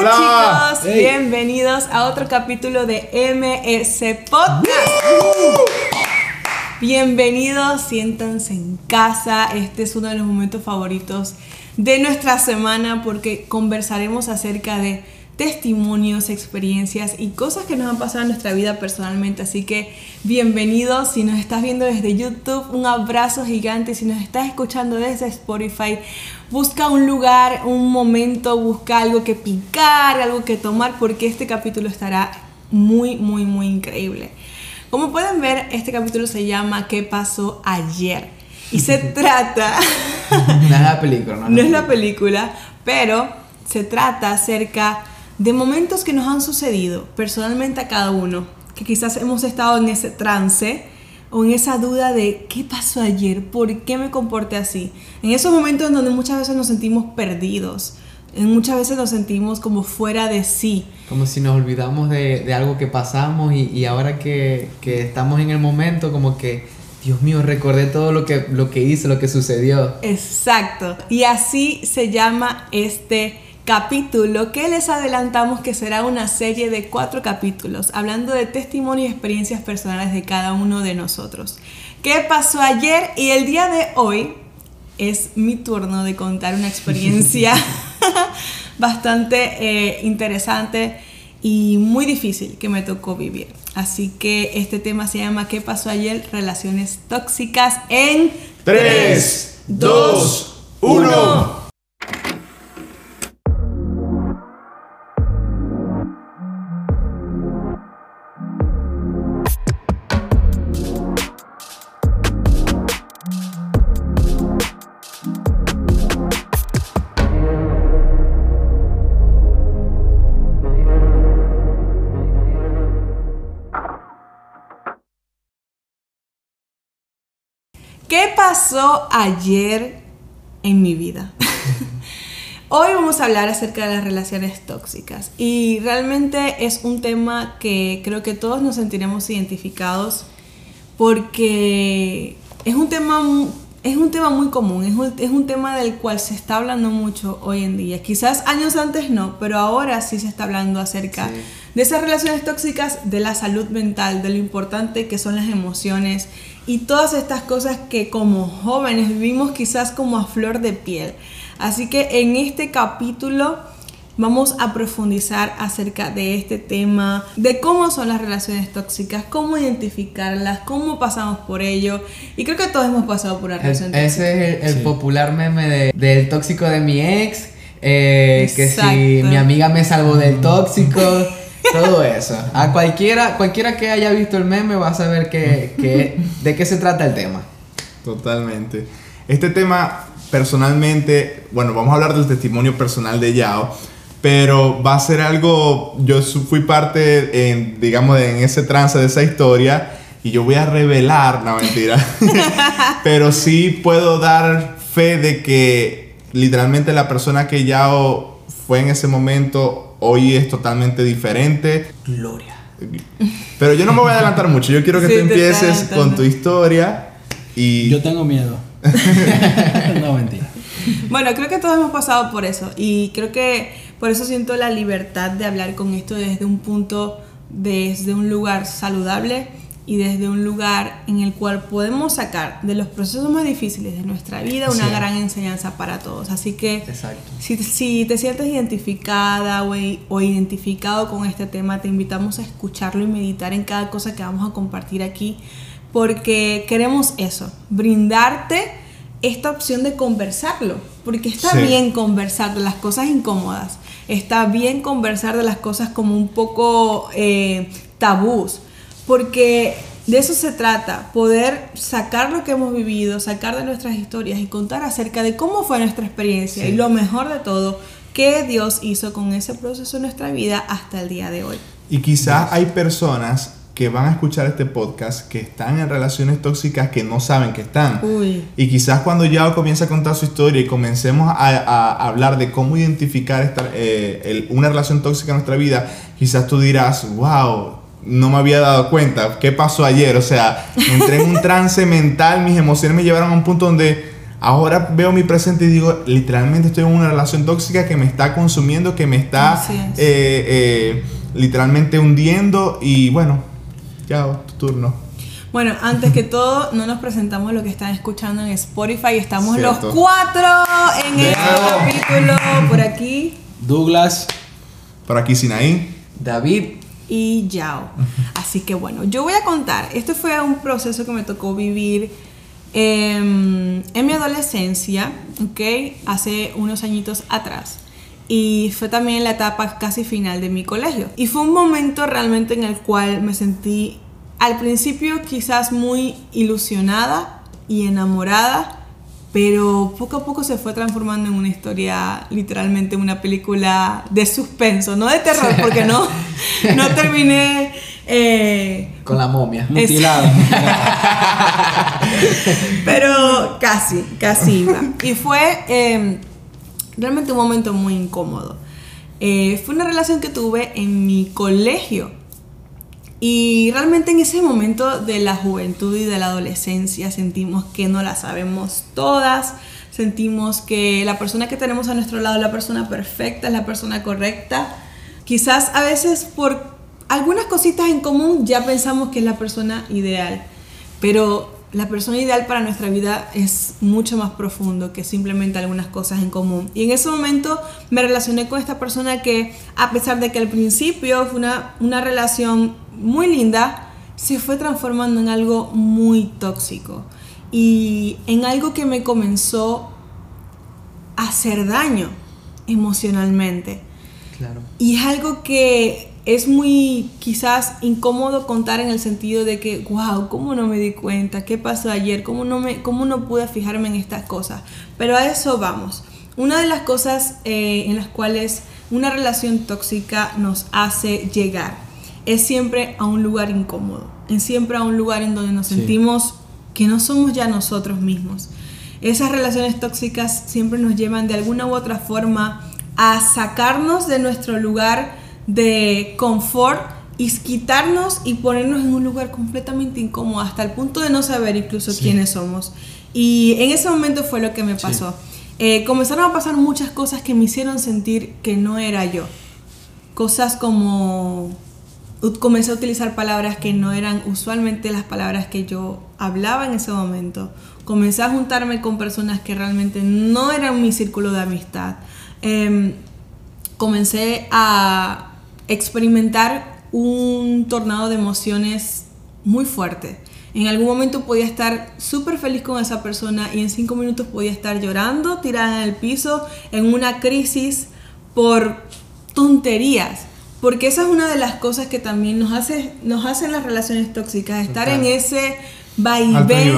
Hola, chicos, bienvenidos a otro capítulo de MS Podcast. Bienvenidos, siéntanse en casa. Este es uno de los momentos favoritos de nuestra semana porque conversaremos acerca de testimonios, experiencias y cosas que nos han pasado en nuestra vida personalmente. Así que bienvenidos. Si nos estás viendo desde YouTube, un abrazo gigante. Si nos estás escuchando desde Spotify, busca un lugar, un momento, busca algo que picar, algo que tomar, porque este capítulo estará muy, muy, muy increíble. Como pueden ver, este capítulo se llama ¿Qué pasó ayer? Y se trata... no es la película, ¿no? No es la película, pero se trata acerca de momentos que nos han sucedido personalmente a cada uno, que quizás hemos estado en ese trance o en esa duda de qué pasó ayer, por qué me comporté así. En esos momentos en donde muchas veces nos sentimos perdidos, en muchas veces nos sentimos como fuera de sí. Como si nos olvidamos de, algo que pasamos y, ahora que, que, estamos en el momento, como que, Dios mío, recordé todo lo que, lo que hice, lo que sucedió. Exacto. Y así se llama este capítulo que les adelantamos que será una serie de cuatro capítulos hablando de testimonio y experiencias personales de cada uno de nosotros. ¿Qué pasó ayer y el día de hoy? Es mi turno de contar una experiencia bastante eh, interesante y muy difícil que me tocó vivir. Así que este tema se llama ¿Qué pasó ayer? Relaciones tóxicas en 3, 2, 1. Pasó ayer en mi vida? Hoy vamos a hablar acerca de las relaciones tóxicas y realmente es un tema que creo que todos nos sentiremos identificados porque es un tema, es un tema muy común, es un, es un tema del cual se está hablando mucho hoy en día. Quizás años antes no, pero ahora sí se está hablando acerca de esas relaciones tóxicas, de la salud mental, de lo importante que son las emociones y todas estas cosas que como jóvenes vivimos quizás como a flor de piel. Así que en este capítulo vamos a profundizar acerca de este tema, de cómo son las relaciones tóxicas, cómo identificarlas, cómo pasamos por ello. Y creo que todos hemos pasado por una relación tóxica. Ese es el, popular meme del tóxico de mi ex, eh, que si mi amiga me salvó del tóxico. Todo eso. A cualquiera, cualquiera que haya visto el meme va a saber que, de qué se trata el tema. Totalmente. Este tema, personalmente, bueno, vamos a hablar del testimonio personal de Yao, pero va a ser algo, yo fui parte, en, digamos, en ese trance de esa historia y yo voy a revelar, no mentira, pero sí puedo dar fe de que literalmente la persona que Yao fue en ese momento hoy es totalmente diferente. Gloria. Pero yo no me voy a adelantar mucho, yo quiero que tú empieces con tu historia y... Yo tengo miedo. no, mentira. Bueno, creo que todos hemos pasado por eso y creo que por eso siento la libertad de hablar con esto desde un punto, desde un lugar saludable y desde un lugar en el cual podemos sacar de los procesos más difíciles de nuestra vida una gran enseñanza para todos. Así que si, si, te sientes identificada o, o, identificado con este tema, te invitamos a escucharlo y meditar en cada cosa que vamos a compartir aquí, porque queremos eso, brindarte esta opción de conversarlo, porque está bien conversar de las cosas incómodas, está bien conversar de las cosas como un poco eh, tabús porque de eso se trata, poder sacar lo que hemos vivido, sacar de nuestras historias y contar acerca de cómo fue nuestra experiencia y lo mejor de todo, qué Dios hizo con ese proceso en nuestra vida hasta el día de hoy. Y quizás hay personas que van a escuchar este podcast que están en relaciones tóxicas que no saben que están. Y quizás cuando ya comienza a contar su historia y comencemos a, hablar de cómo identificar esta, eh, una relación tóxica en nuestra vida, quizás tú dirás, wow, no me había dado cuenta. ¿Qué pasó ayer? O sea, entré en un trance mental, mis emociones me llevaron a un punto donde Ahora veo mi presente y digo, literalmente estoy en una relación tóxica que me está consumiendo, que me está eh, eh, literalmente hundiendo y bueno, ya, tu turno. Bueno, antes que todo, no nos presentamos lo que están escuchando en Spotify. Estamos los cuatro en el capítulo. Por aquí. Douglas. Por aquí Sinaí. David. Y Yao. Así que bueno, yo voy a contar. Este fue un proceso que me tocó vivir em, en mi adolescencia, ¿ok? Hace unos añitos atrás. Y fue también la etapa casi final de mi colegio. Y fue un momento realmente en el cual me sentí al principio quizás muy ilusionada y enamorada, pero poco a poco se fue transformando en una historia, literalmente una película de suspenso, no de terror, porque no, no terminé... Eh, Con la momia. Mutilada. pero casi, casi iba. Y fue em, realmente un momento muy incómodo. Eh, fue una relación que tuve en mi colegio y realmente en ese momento de la juventud y de la adolescencia sentimos que no la sabemos todas, sentimos que la persona que tenemos a nuestro lado es la persona perfecta, es la persona correcta. Quizás a veces por algunas cositas en común ya pensamos que es la persona ideal, pero la persona ideal para nuestra vida es mucho más profundo que simplemente algunas cosas en común. Y en ese momento me relacioné con esta persona que, a pesar de que al principio fue una, una relación muy linda, se fue transformando en algo muy tóxico y en algo que me comenzó a hacer daño emocionalmente. Claro. Y es algo que es muy quizás incómodo contar en el sentido de que, wow, ¿cómo no me di cuenta? ¿Qué pasó ayer? ¿Cómo no, me, cómo no pude fijarme en estas cosas? Pero a eso vamos. Una de las cosas eh, en las cuales una relación tóxica nos hace llegar es siempre a un lugar incómodo, es siempre a un lugar en donde nos sentimos que no somos ya nosotros mismos. Esas relaciones tóxicas siempre nos llevan de alguna u otra forma a sacarnos de nuestro lugar de confort y quitarnos y ponernos en un lugar completamente incómodo hasta el punto de no saber incluso quiénes somos. Y en ese momento fue lo que me pasó. Eh, comenzaron a pasar muchas cosas que me hicieron sentir que no era yo. Cosas como comencé a utilizar palabras que no eran usualmente las palabras que yo hablaba en ese momento. Comencé a juntarme con personas que realmente no eran mi círculo de amistad. Em, comencé a experimentar un tornado de emociones muy fuerte. En algún momento podía estar súper feliz con esa persona y en cinco minutos podía estar llorando, tirada en el piso, en una crisis por tonterías. Porque esa es una de las cosas que también nos hace nos hacen las relaciones tóxicas, estar en ese vaivén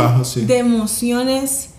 de emociones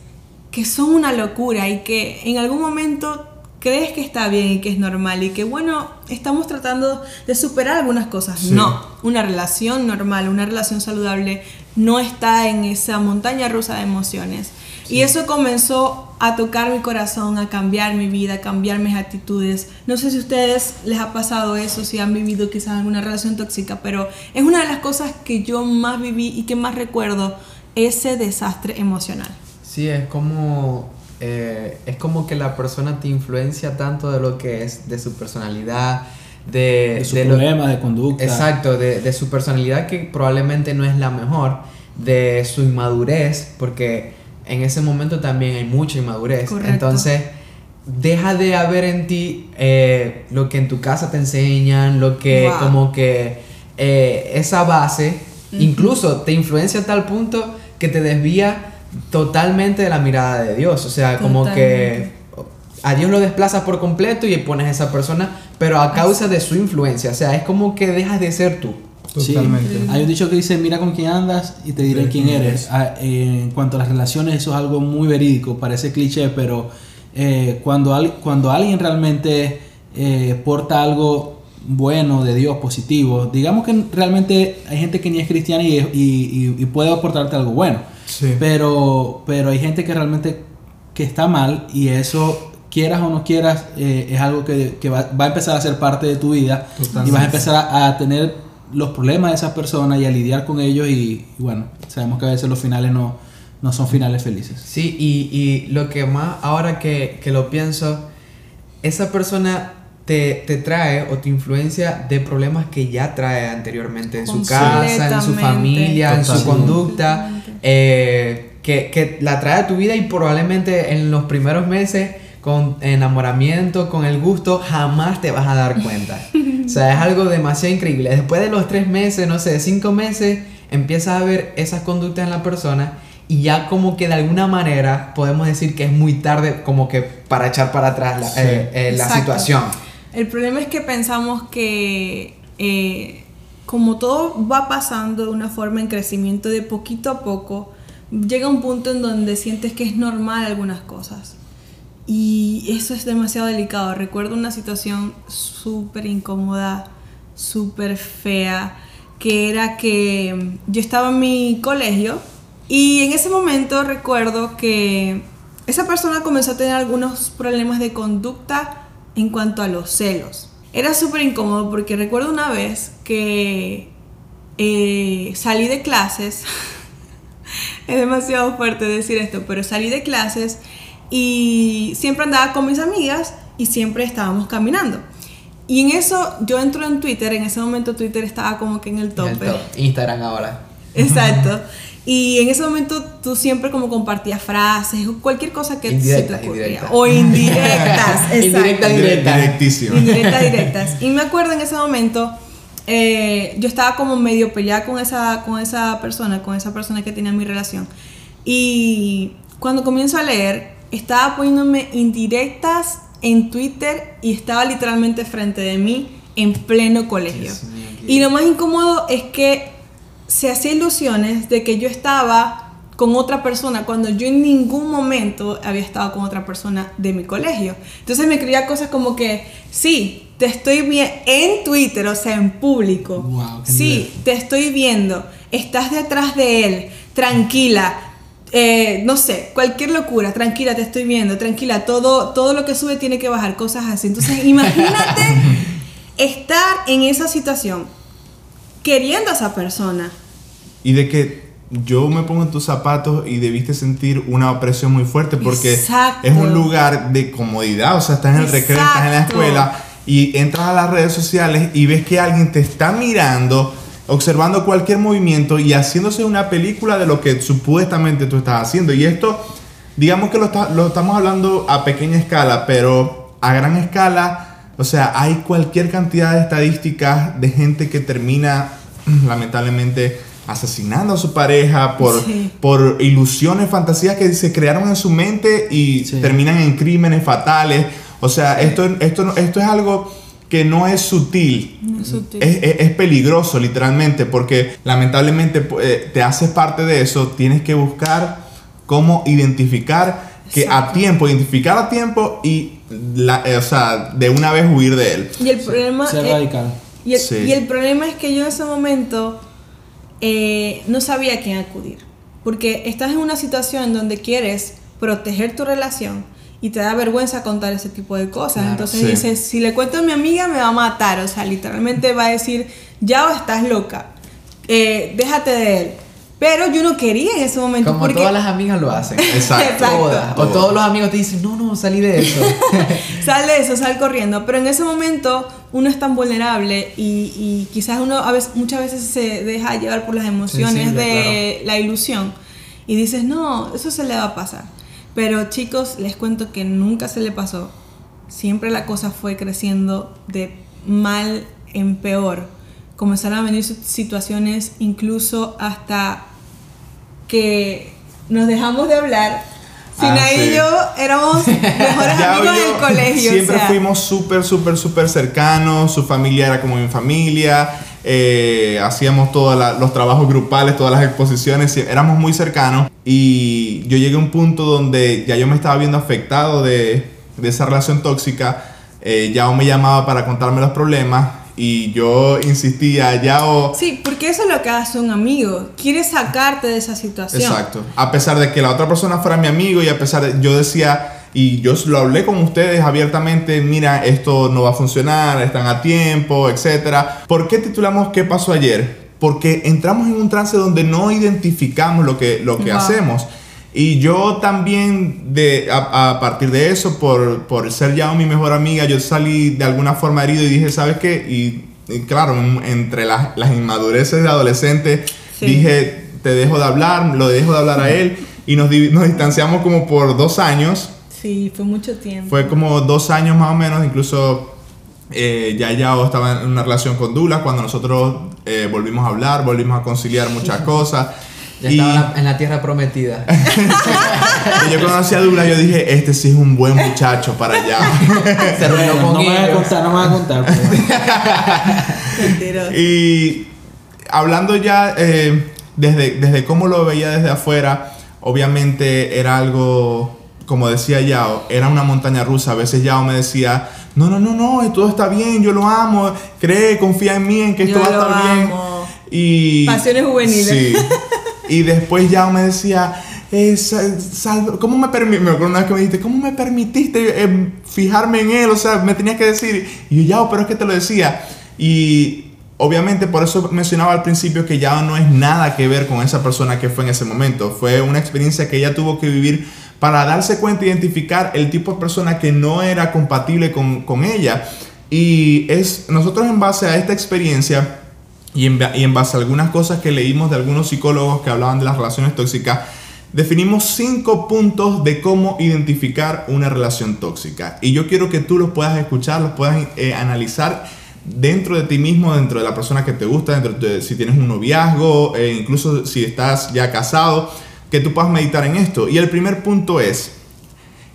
que son una locura y que en algún momento crees que está bien y que es normal y que bueno, estamos tratando de superar algunas cosas. No, una relación normal, una relación saludable no está en esa montaña rusa de emociones. Y eso comenzó a tocar mi corazón, a cambiar mi vida, a cambiar mis actitudes. No sé si a ustedes les ha pasado eso, si han vivido quizás alguna relación tóxica, pero es una de las cosas que yo más viví y que más recuerdo, ese desastre emocional. Sí, es como, eh, es como que la persona te influencia tanto de lo que es, de su personalidad, de, de su problema de conducta. Exacto, de, de su personalidad que probablemente no es la mejor, de su inmadurez, porque en ese momento también hay mucha inmadurez. Entonces, deja de haber en ti eh, lo que en tu casa te enseñan, lo que como que eh, esa base, incluso te influencia a tal punto que te desvía totalmente de la mirada de Dios. O sea, como que a Dios lo desplazas por completo y pones a esa persona, pero a causa de su influencia. O sea, es como que dejas de ser tú. Totalmente. Hay un dicho que dice, mira con quién andas y te diré quién eres. Ah, en cuanto a las relaciones, eso es algo muy verídico, parece cliché, pero eh, cuando, cuando alguien realmente eh, porta algo bueno de Dios, positivo, digamos que realmente hay gente que ni es cristiana y, puede aportarte algo bueno, pero, pero hay gente que realmente que está mal y eso quieras o no quieras, eh, es algo que, va, a empezar a ser parte de tu vida y vas a empezar a tener los problemas de esas personas y a lidiar con ellos y, bueno, sabemos que a veces los finales no, no son finales felices. Sí, y, y lo que más, ahora que, que lo pienso, esa persona te, te, trae o te influencia de problemas que ya trae anteriormente en su casa, en su familia, en su conducta, eh, que, que, la trae a tu vida y probablemente en los primeros meses con enamoramiento, con el gusto, jamás te vas a dar cuenta. o sea, es algo demasiado increíble. Después de los tres meses, no sé, cinco meses, empiezas a ver esas conductas en la persona y ya como que de alguna manera podemos decir que es muy tarde como que para echar para atrás la, eh, eh, la situación. El problema es que pensamos que eh, como todo va pasando de una forma en crecimiento de poquito a poco, llega un punto en donde sientes que es normal algunas cosas. Y eso es demasiado delicado. Recuerdo una situación súper incómoda, súper fea, que era que yo estaba en mi colegio y en ese momento recuerdo que esa persona comenzó a tener algunos problemas de conducta en cuanto a los celos. Era súper incómodo porque recuerdo una vez que eh, salí de clases, es demasiado fuerte decir esto, pero salí de clases y siempre andaba con mis amigas y siempre estábamos caminando. Y en eso yo entro en Twitter, en ese momento Twitter estaba como que en el top. Instagram ahora. Exacto. Y en ese momento tú siempre como compartías frases o cualquier cosa que se te ocurría. O indirectas. indirectas, directas. Directísimas. Indirectas, directas. Y me acuerdo en ese momento, eh, yo estaba como medio peleada con esa, con esa persona, con esa persona que tenía mi relación. Y cuando comienzo a leer, estaba poniéndome indirectas en Twitter y estaba literalmente frente de mí en pleno colegio. Y lo más incómodo es que se hacía ilusiones de que yo estaba con otra persona cuando yo en ningún momento había estado con otra persona de mi colegio. Entonces me escribía cosas como que, sí, te estoy viendo en Twitter, o sea, en público. sí, te estoy viendo, estás detrás de él, tranquila. Eh, no sé, cualquier locura, tranquila, te estoy viendo, tranquila, todo, todo lo que sube tiene que bajar, cosas así. Entonces, imagínate estar en esa situación, queriendo a esa persona, y de que yo me pongo en tus zapatos y debiste sentir una opresión muy fuerte porque es un lugar de comodidad, o sea, estás en el recreo, estás en la escuela y entras a las redes sociales y ves que alguien te está mirando, observando cualquier movimiento y haciéndose una película de lo que supuestamente tú estás haciendo. Y esto, digamos que lo, lo estamos hablando a pequeña escala, pero a gran escala, o sea, hay cualquier cantidad de estadísticas de gente que termina lamentablemente asesinando a su pareja por, por ilusiones, fantasías que se crearon en su mente y terminan en crímenes fatales. O sea, esto, esto, esto es algo que no es sutil, es, peligroso literalmente, porque lamentablemente eh, te haces parte de eso, tienes que buscar cómo identificar que a tiempo, identificar a tiempo y la, eh, o sea, de una vez huir de él. Y el problema Ser radical. Y y el problema es que yo en ese momento eh, no sabía a quién acudir. Porque estás en una situación donde quieres proteger tu relación y te da vergüenza contar ese tipo de cosas. Entonces dices, si le cuento a mi amiga me va a matar. O sea, literalmente va a decir, ya o estás loca. Eh, déjate de él. Pero yo no quería en ese momento. Como todas las amigas lo hacen. Exacto. O todos los amigos te dicen, no, no, salí de eso. sal de eso, sal corriendo. Pero en ese momento uno es tan vulnerable y, quizás uno a veces, muchas veces se deja llevar por las emociones de la ilusión y dices, no, eso se le va a pasar. Pero chicos, les cuento que nunca se le pasó. Siempre la cosa fue creciendo de mal en peor. Comenzaron a venir situaciones incluso hasta que nos dejamos de hablar Sina ah, y yo éramos mejores amigos del colegio. Siempre fuimos súper, súper, súper cercanos. Su familia era como mi familia. Eh, hacíamos todos los trabajos grupales, todas las exposiciones. Éramos muy cercanos. Y yo llegué a un punto donde ya yo me estaba viendo afectado de, de esa relación tóxica. Eh, ya me llamaba para contarme los problemas y yo insistía ya o... Sí, porque eso es lo que hace un amigo, quiere sacarte de esa situación. Exacto, a pesar de que la otra persona fuera mi amigo y a pesar de, yo decía, y yo lo hablé con ustedes abiertamente, mira, esto no va a funcionar, están a tiempo, etc. ¿Por qué titulamos ¿Qué pasó ayer? Porque entramos en un trance donde no identificamos lo que, lo que hacemos. Y yo también, de, a, partir de eso, por, por, ser ya mi mejor amiga, yo salí de alguna forma herido y dije, ¿sabes qué? Y, claro, entre las, las, inmadureces de adolescente, dije, te dejo de hablar, lo dejo de hablar a él. Y nos, nos distanciamos como por dos años. Sí, fue mucho tiempo. Fue como dos años más o menos, incluso eh, ya ya estaba en una relación con Dula cuando nosotros eh, volvimos a hablar, volvimos a conciliar muchas cosas. Ya estaba en la tierra prometida. y yo conocí a Douglas, yo dije, este sí es un buen muchacho para allá. Se reunió con no me voy a contar, no me voy a contar. Pues. y hablando ya eh, desde, desde cómo lo veía desde afuera, obviamente era algo, como decía Yao, era una montaña rusa. A veces Yao me decía, no, no, no, no, todo está bien, yo lo amo, cree, confía en mí, en que esto va a estar bien. Y, Pasiones juveniles. Sí. Y después ya me decía, eh, ¿cómo me permitiste? Me acuerdo una vez que me dijiste, ¿cómo me permitiste eh, fijarme en él? O sea, me tenías que decir. Y yo, ya, pero es que te lo decía. Y obviamente por eso mencionaba al principio que ya no es nada que ver con esa persona que fue en ese momento. Fue una experiencia que ella tuvo que vivir para darse cuenta, identificar el tipo de persona que no era compatible con, con ella. Y es nosotros en base a esta experiencia y en, base a algunas cosas que leímos de algunos psicólogos que hablaban de las relaciones tóxicas, definimos cinco puntos de cómo identificar una relación tóxica. Y yo quiero que tú los puedas escuchar, los puedas eh, analizar dentro de ti mismo, dentro de la persona que te gusta, dentro de si tienes un noviazgo, e incluso si estás ya casado, que tú puedas meditar en esto. Y el primer punto es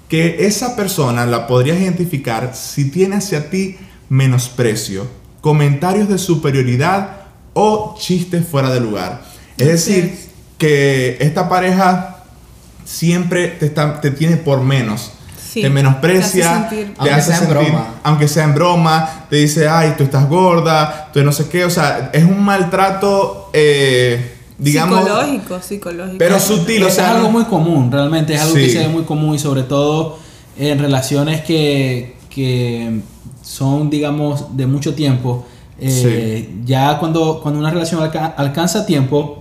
que esa persona la podrías identificar si tiene hacia ti menosprecio, comentarios de superioridad o chistes fuera de lugar. Es decir, que esta pareja siempre te, está, te tiene por menos. te menosprecia, te hace sentir, broma. aunque sea en broma, te dice, ay, tú estás gorda, tú no sé qué, o sea, es un maltrato, eh, digamos... Psicológico, psicológico. Pero sutil, o sea... Es algo muy común, realmente es algo que se ve muy común y sobre todo en relaciones que, que son, digamos, de mucho tiempo eh, ya cuando, cuando una relación alcanza tiempo,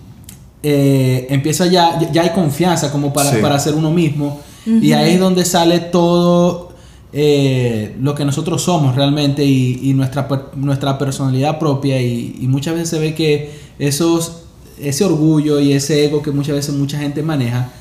eh, empieza ya, ya hay confianza como para, para ser uno mismo. Y ahí es donde sale todo eh, lo que nosotros somos realmente y, nuestra, nuestra personalidad propia. Y, muchas veces se ve que esos, ese orgullo y ese ego que muchas veces mucha gente maneja,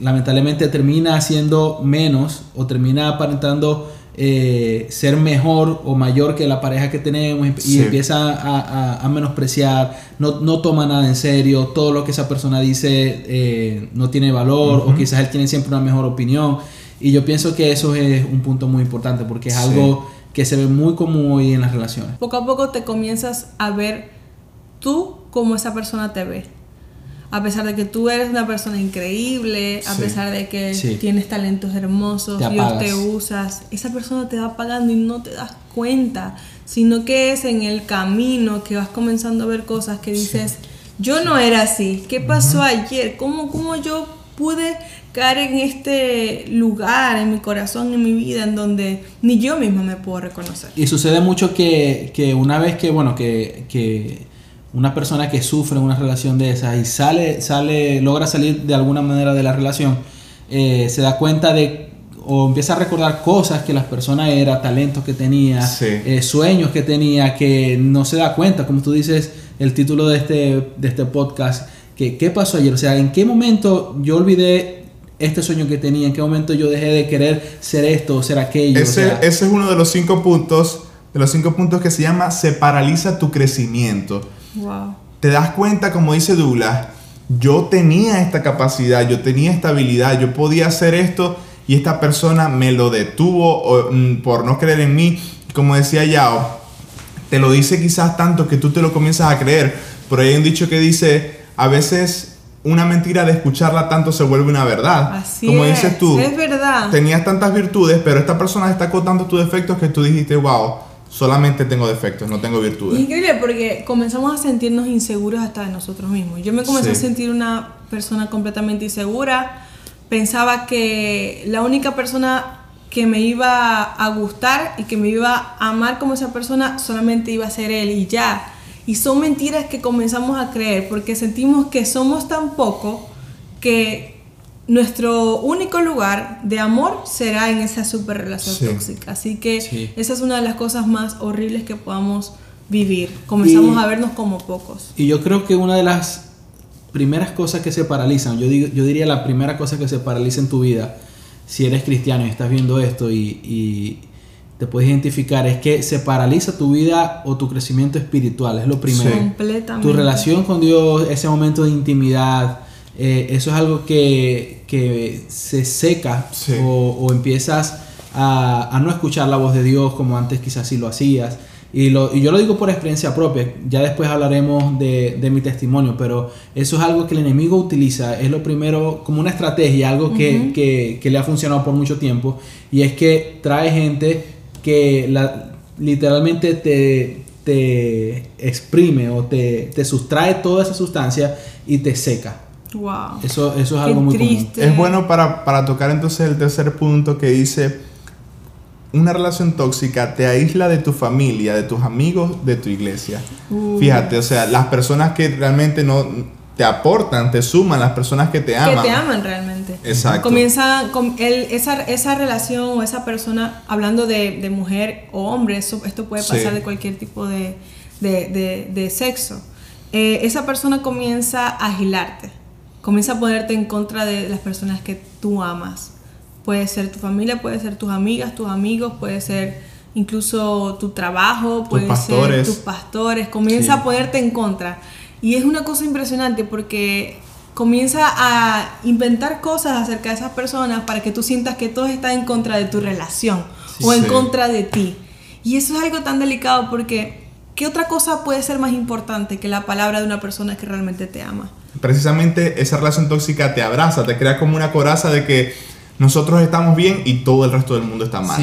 lamentablemente termina siendo menos o termina aparentando eh, ser mejor o mayor que la pareja que tenemos y, empieza a, menospreciar, no, no, toma nada en serio, todo lo que esa persona dice eh, no tiene valor o quizás él tiene siempre una mejor opinión. Y yo pienso que eso es un punto muy importante porque es algo que se ve muy común hoy en las relaciones. Poco a poco te comienzas a ver tú como esa persona te ve a pesar de que tú eres una persona increíble, a pesar de que tienes talentos hermosos, y te usas, esa persona te va pagando y no te das cuenta, sino que es en el camino que vas comenzando a ver cosas que dices, yo no era así, ¿qué pasó ayer? ¿Cómo, ¿Cómo yo pude caer en este lugar, en mi corazón, en mi vida, en donde ni yo misma me puedo reconocer? Y sucede mucho que, que una vez que, bueno, que, que una persona que sufre una relación de esas y sale, sale, logra salir de alguna manera de la relación, eh, se da cuenta de o empieza a recordar cosas que las personas era, talentos que tenía, eh, sueños que tenía, que no se da cuenta, como tú dices, el título de este, de este podcast, que qué pasó ayer, o sea, en qué momento yo olvidé este sueño que tenía, en qué momento yo dejé de querer ser esto o ser aquello. Ese, ese es uno de los cinco puntos, de los cinco puntos que se llama se paraliza tu crecimiento. Te das cuenta, como dice Douglas, yo tenía esta capacidad, yo tenía esta habilidad, yo podía hacer esto y esta persona me lo detuvo mm, por no creer en mí. Como decía Yao, te lo dice quizás tanto que tú te lo comienzas a creer. Ahí hay un dicho que dice, a veces una mentira de escucharla tanto se vuelve una verdad. Así Como dices tú, es verdad. Tenías tantas virtudes, pero esta persona destacó tanto tus defectos que tú dijiste, wow, solamente tengo defectos, no tengo virtudes. Increíble porque comenzamos a sentirnos inseguros hasta de nosotros mismos. Yo me comencé a sentir una persona completamente insegura. Pensaba que la única persona que me iba a gustar y que me iba a amar como esa persona solamente iba a ser él y ya. Y son mentiras que comenzamos a creer porque sentimos que somos tan poco que nuestro único lugar de amor será en esa super relación tóxica. Así que esa es una de las cosas más horribles que podamos vivir. Comenzamos a vernos como pocos. Y yo creo que una de las primeras cosas que se paralizan, yo, digo, yo diría la primera cosa que se paraliza en tu vida, si eres cristiano y estás viendo esto y, te puedes identificar, es que se paraliza tu vida o tu crecimiento espiritual, es lo primero. Completamente. Tu relación con Dios, ese momento de intimidad, eh, eso es algo que, que se seca o, o, empiezas a, a, no escuchar la voz de Dios como antes quizás sí lo hacías. Y, lo, y yo lo digo por experiencia propia, ya después hablaremos de, de, mi testimonio, pero eso es algo que el enemigo utiliza, es lo primero como una estrategia, algo que, que, que le ha funcionado por mucho tiempo, y es que trae gente que la, literalmente te, te exprime o te, te sustrae toda esa sustancia y te seca. Wow. Eso, eso es algo muy triste. Es bueno para, para tocar entonces el tercer punto que dice una relación tóxica te aísla de tu familia, de tus amigos, de tu iglesia. Uh. Fíjate, o sea, las personas que realmente no te aportan, te suman, las personas que te aman. Que te aman realmente. Exacto. Comienza con el, esa, esa relación o esa persona, hablando de, de mujer o hombre, eso, esto puede pasar de cualquier tipo de, de, de sexo. Eh, esa persona comienza a agilarte, comienza a ponerte en contra de las personas que tú amas Puede ser tu familia, puede ser tus amigas, tus amigos, puede ser incluso tu trabajo, puede ser tus pastores. Comienza a ponerte en contra. Y es una cosa impresionante porque comienza a inventar cosas acerca de esas personas para que tú sientas que todos están en contra de tu relación o en contra de ti. Y eso es algo tan delicado porque ¿qué otra cosa puede ser más importante que la palabra de una persona que realmente te ama? Precisamente esa relación tóxica te abraza, te crea como una coraza de que nosotros estamos bien y todo el resto del mundo está mal.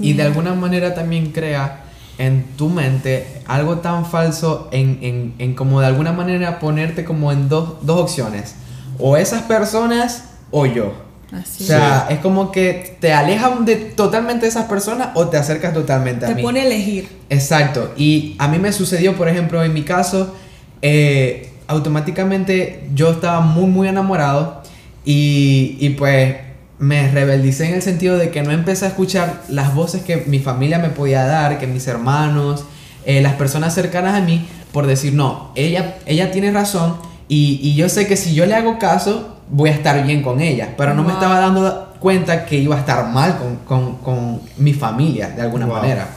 y, de alguna manera también crea en tu mente algo tan falso en, en, en como de alguna manera ponerte como en dos, dos opciones. O esas personas o yo. Así o sea, es como que te alejas de, totalmente de esas personas o te acercas totalmente a mí. Te pone a elegir. Exacto. Y a mí me sucedió, por ejemplo, en mi caso, eh, automáticamente yo estaba muy, muy enamorado y, y pues me rebeldicé en el sentido de que no empecé a escuchar las voces que mi familia me podía dar, que mis hermanos, eh, las personas cercanas a mí, por decir, no, ella, ella tiene razón y, yo sé que si yo le hago caso, voy a estar bien con ella, pero no me estaba dando cuenta que iba a estar mal con, mi familia, de alguna manera.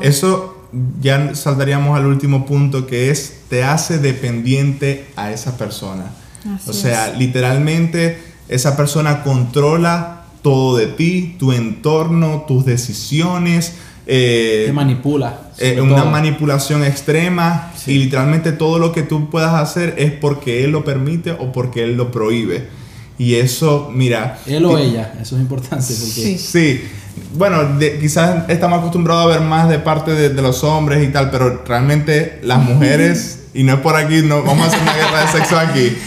Eso ya saltaríamos al último punto, que es, te hace dependiente a esa persona. o sea, literalmente esa persona controla todo de ti, tu entorno, tus decisiones. Eh, Te manipula. Eh, una manipulación extrema y literalmente todo lo que tú puedas hacer es porque él lo permite o porque él lo prohíbe. Y eso, mira... Él o ella, eso es importante. Sí. sí. Bueno, quizás estamos acostumbrados a ver más de parte de, de los hombres y tal, pero realmente las mujeres y no es por aquí, no vamos a hacer una guerra de sexo aquí,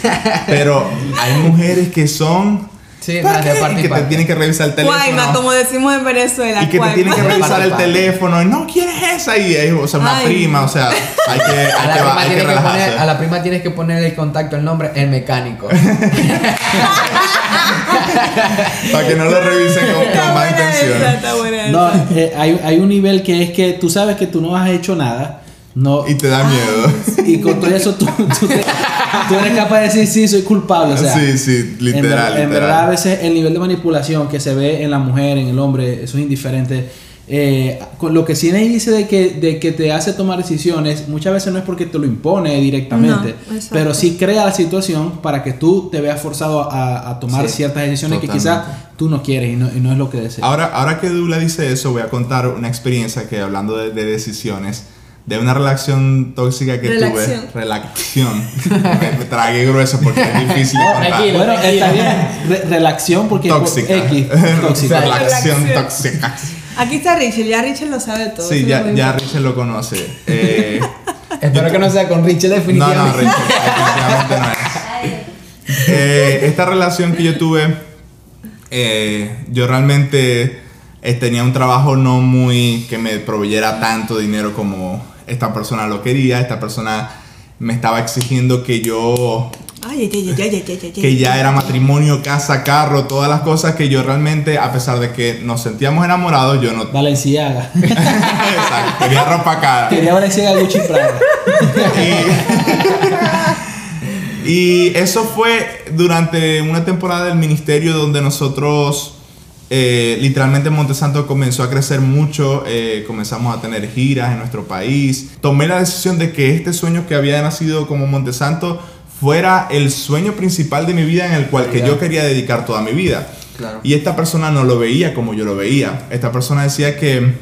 pero hay mujeres que son Sí, parte que te tienen que revisar el teléfono. Guayma, como decimos en Venezuela. Y que te tienen que revisar el teléfono. Y no, ¿quién es esa? Y es, o sea, una prima. O sea, hay que, hay a, la hay que, poner, a la prima tienes que poner el contacto, el nombre, el mecánico. Para que no lo revisen con, más intención. No, eh, hay, hay un nivel que es que tú sabes que tú no has hecho nada no. Y te da miedo. Y con todo eso tú, tú, eres capaz de decir, sí, soy culpable. O sea, sí, sí, literal. En, verdad, a veces el nivel de manipulación que se ve en la mujer, en el hombre, eso es indiferente. Eh, con lo que sí dice de que, de que te hace tomar decisiones, muchas veces no es porque te lo impone directamente, pero sí crea la situación para que tú te veas forzado a, tomar ciertas decisiones que quizás tú no quieres y no, y no, es lo que deseas. Ahora, ahora que Dula dice eso, voy a contar una experiencia que hablando de, de decisiones de una relación tóxica que tuve. Relación. me tragué grueso porque es difícil contar. bueno, está bien. relación porque tóxica. X, tóxica. Relación tóxica. Aquí está Richel, ya Richel lo sabe todo. Sí, ya, ya Richel lo conoce. Eh, Espero que no sea con Richel definitivamente. No, no, Richel, definitivamente no es. Eh, esta relación que yo tuve, eh, yo realmente tenía un trabajo no muy que me proveyera tanto dinero como esta persona lo quería, esta persona me estaba exigiendo que yo que ya era matrimonio, casa, carro, todas las cosas que yo realmente, a pesar de que nos sentíamos enamorados, yo no... Valenciaga. Exacto, quería ropa cara. Quería Valenciaga Gucci Prada. y, y eso fue durante una temporada del ministerio donde nosotros... Eh, literalmente Montesanto comenzó a crecer mucho, eh, comenzamos a tener giras en nuestro país. Tomé la decisión de que este sueño que había nacido como Montesanto fuera el sueño principal de mi vida en el cual que yo quería dedicar toda mi vida. Y esta persona no lo veía como yo lo veía. Esta persona decía que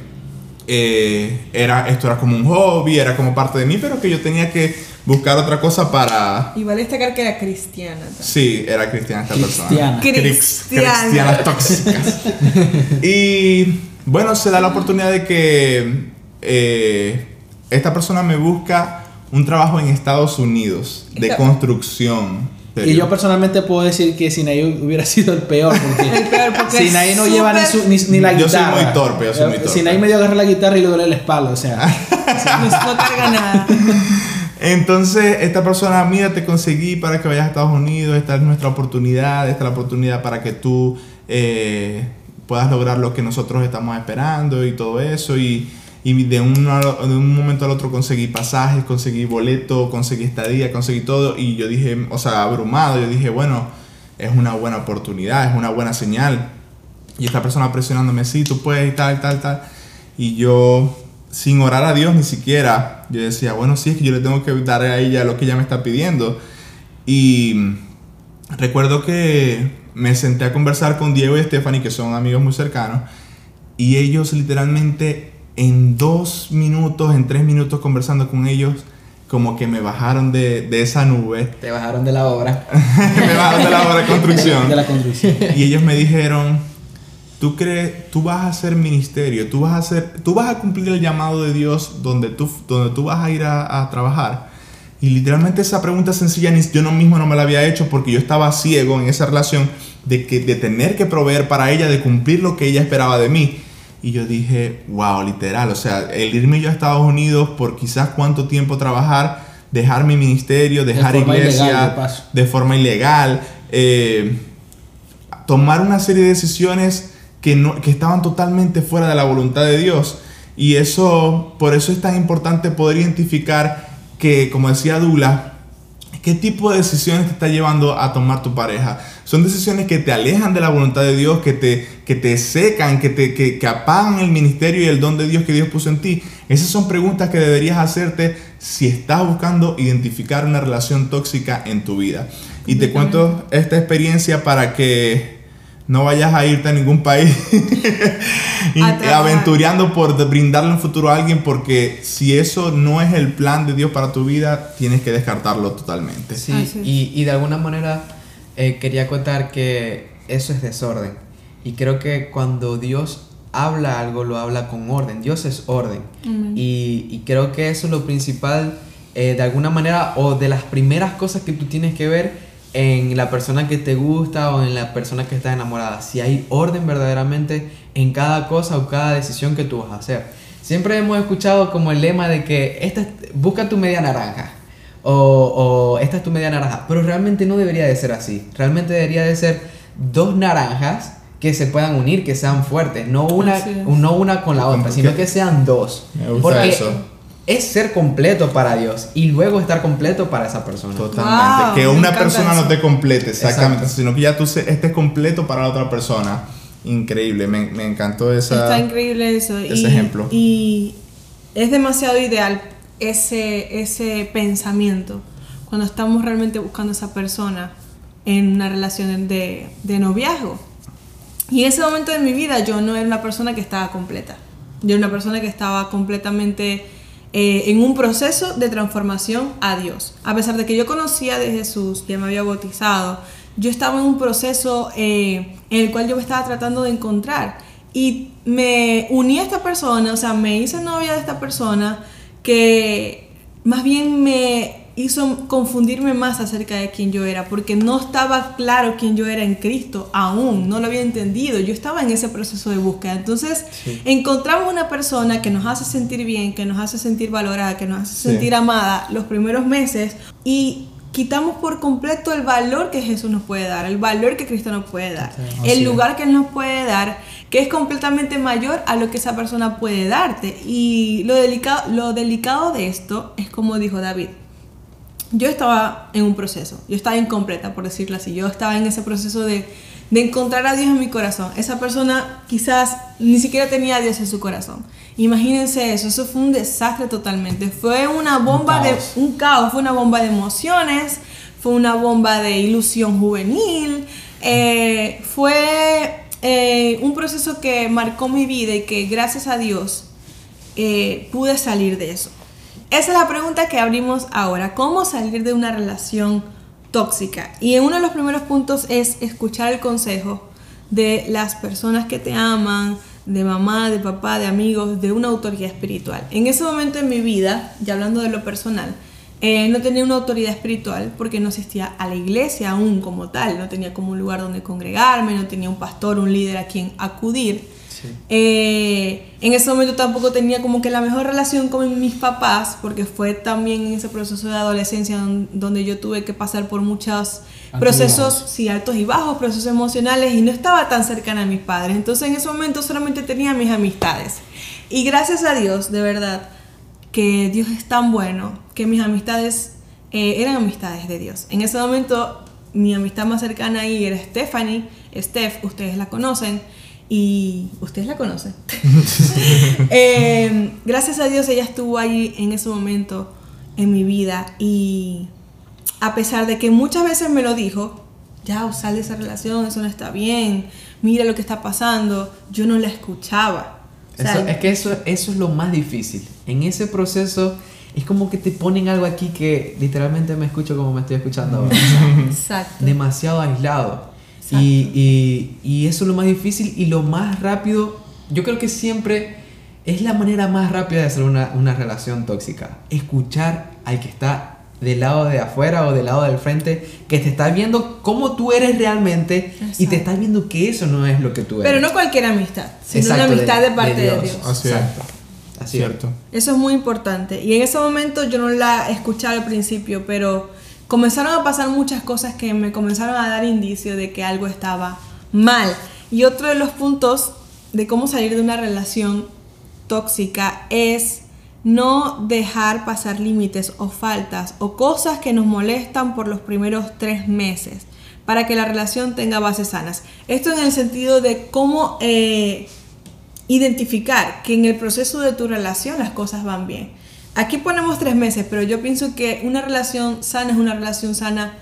eh, era, esto era como un hobby, era como parte de mí, pero que yo tenía que buscar otra cosa para... Y vale destacar que era cristiana. Sí, era cristiana esta cristiana. persona. Cristiana. Cristianas tóxicas. y bueno, se da la oportunidad de que eh, esta persona me busca un trabajo en Estados Unidos de construcción. Y yo personalmente puedo decir que Sinaí hubiera sido el peor, porque, el peor porque Sinaí no lleva ni, ni, la guitarra. Yo soy muy torpe, yo soy muy torpe. Sinaí medio agarra la guitarra y le duele la espalda, o sea. no, carga nada. Entonces, esta persona, mira, te conseguí para que vayas a Estados Unidos, esta es nuestra oportunidad, esta es la oportunidad para que tú eh, puedas lograr lo que nosotros estamos esperando y todo eso. Y de un, de un momento al otro conseguí pasajes, conseguí boleto, conseguí estadía, conseguí todo y yo dije, o sea, abrumado, yo dije, bueno, es una buena oportunidad, es una buena señal. Y esta persona presionándome, sí, tú puedes y tal, tal, tal. Y yo, sin orar a Dios ni siquiera, yo decía, bueno, sí, es que yo le tengo que dar a ella lo que ella me está pidiendo. Y recuerdo que me senté a conversar con Diego y Stephanie, que son amigos muy cercanos, y ellos literalmente en dos minutos, en tres minutos conversando con ellos, como que me bajaron de, esa nube. Te bajaron de la obra. me bajaron de la obra de construcción. De la construcción. Y ellos me dijeron, tú crees, tú vas a hacer ministerio, tú vas a hacer, tú vas a cumplir el llamado de Dios donde tú, donde tú vas a ir a, trabajar. Y literalmente esa pregunta sencilla yo no mismo no me la había hecho porque yo estaba ciego en esa relación de, que, de tener que proveer para ella, de cumplir lo que ella esperaba de mí. Y yo dije, wow, literal, o sea, el irme yo a Estados Unidos por quizás cuánto tiempo trabajar, dejar mi ministerio, dejar iglesia de, forma ilegal, eh, tomar una serie de decisiones que, no, que estaban totalmente fuera de la voluntad de Dios. Y eso, por eso es tan importante poder identificar que, como decía Dula, ¿Qué tipo de decisiones te está llevando a tomar tu pareja? Son decisiones que te alejan de la voluntad de Dios, que te, que te secan, que, te, que, apagan el ministerio y el don de Dios que Dios puso en ti. Esas son preguntas que deberías hacerte si estás buscando identificar una relación tóxica en tu vida. Y te cuento esta experiencia para que no vayas a irte a ningún país aventurando por brindarle un futuro a alguien porque si eso no es el plan de Dios para tu vida, tienes que descartarlo totalmente. Sí, y, y, de alguna manera eh, quería contar que eso es desorden. Y creo que cuando Dios habla algo, lo habla con orden. Dios es orden. Y, y, creo que eso es lo principal, eh, de alguna manera, o de las primeras cosas que tú tienes que ver en la persona que te gusta o en la persona que está enamorada. Si hay orden verdaderamente en cada cosa o cada decisión que tú vas a hacer. Siempre hemos escuchado como el lema de que esta, busca tu media naranja o, o esta es tu media naranja, pero realmente no debería de ser así. Realmente debería de ser dos naranjas que se puedan unir, que sean fuertes, no una, no una con la otra, sino que sean dos. Me gusta eso es ser completo para Dios y luego estar completo para esa persona. Totalmente. que una persona no te complete, exactamente, sino que ya tú estés completo para la otra persona. Increíble, me, me encantó esa, Está increíble eso. ese ejemplo. Y es demasiado ideal ese, ese pensamiento cuando estamos realmente buscando a esa persona en una relación de, de noviazgo. Y en ese momento de mi vida yo no era una persona que estaba completa. Yo era una persona que estaba completamente eh, en un proceso de transformación a Dios. A pesar de que yo conocía de Jesús, ya me había bautizado, yo estaba en un proceso eh, en el cual yo me estaba tratando de encontrar. Y me uní a esta persona, o sea, me hice novia de esta persona que más bien me hizo confundirme más acerca de quién yo era, porque no estaba claro quién yo era en Cristo aún, no lo había entendido, yo estaba en ese proceso de búsqueda. Entonces, encontramos una persona que nos hace sentir bien, que nos hace sentir valorada, que nos hace sentir amada los primeros meses y quitamos por completo el valor que Jesús nos puede dar, el valor que Cristo nos puede dar, el lugar que Él nos puede dar, que es completamente mayor a lo que esa persona puede darte. Y lo delicado, lo delicado de esto es como dijo David. Yo estaba en un proceso, yo estaba incompleta, por decirlo así, yo estaba en ese proceso de, de encontrar a Dios en mi corazón. Esa persona quizás ni siquiera tenía a Dios en su corazón. Imagínense eso, eso fue un desastre totalmente. Fue una bomba de un caos, fue una bomba de emociones, fue una bomba de ilusión juvenil, eh, fue eh, un proceso que marcó mi vida y que gracias a Dios eh, pude salir de eso. Esa es la pregunta que abrimos ahora, ¿cómo salir de una relación tóxica? Y uno de los primeros puntos es escuchar el consejo de las personas que te aman, de mamá, de papá, de amigos, de una autoridad espiritual. En ese momento en mi vida, ya hablando de lo personal, eh, no tenía una autoridad espiritual porque no asistía a la iglesia aún como tal, no tenía como un lugar donde congregarme, no tenía un pastor, un líder a quien acudir. Eh, en ese momento tampoco tenía como que la mejor relación con mis papás, porque fue también en ese proceso de adolescencia donde yo tuve que pasar por muchos procesos, sí, altos y bajos, procesos emocionales, y no estaba tan cercana a mis padres. Entonces en ese momento solamente tenía mis amistades. Y gracias a Dios, de verdad, que Dios es tan bueno, que mis amistades eh, eran amistades de Dios. En ese momento mi amistad más cercana ahí era Stephanie, Steph, ustedes la conocen y ustedes la conocen. Eh, gracias a Dios ella estuvo ahí en ese momento en mi vida y a pesar de que muchas veces me lo dijo, ya sal de esa relación, eso no está bien, mira lo que está pasando, yo no la escuchaba. es que eso, eso es lo más difícil. En ese proceso es como que te ponen algo aquí que literalmente me escucho como me estoy escuchando ahora. Exacto. Demasiado aislado. Y, y, eso es lo más difícil y lo más rápido, yo creo que siempre es la manera más rápida de hacer una, una relación tóxica. Escuchar al que está del lado de afuera o del lado del frente, que te está viendo cómo tú eres realmente y te está viendo que eso no es lo que tú eres. Pero no cualquier amistad, sino una amistad de, parte de Dios. Así Exacto. Así Cierto. Eso es muy importante. Y en ese momento yo no la escuchaba al principio, pero comenzaron a pasar muchas cosas que me comenzaron a dar indicio de que algo estaba mal. Y otro de los puntos de cómo salir de una relación tóxica es no dejar pasar límites o faltas o cosas que nos molestan por los primeros tres meses para que la relación tenga bases sanas. Esto en el sentido de cómo eh, identificar que en el proceso de tu relación las cosas van bien. Aquí ponemos tres meses, pero yo pienso que una relación sana es una relación sana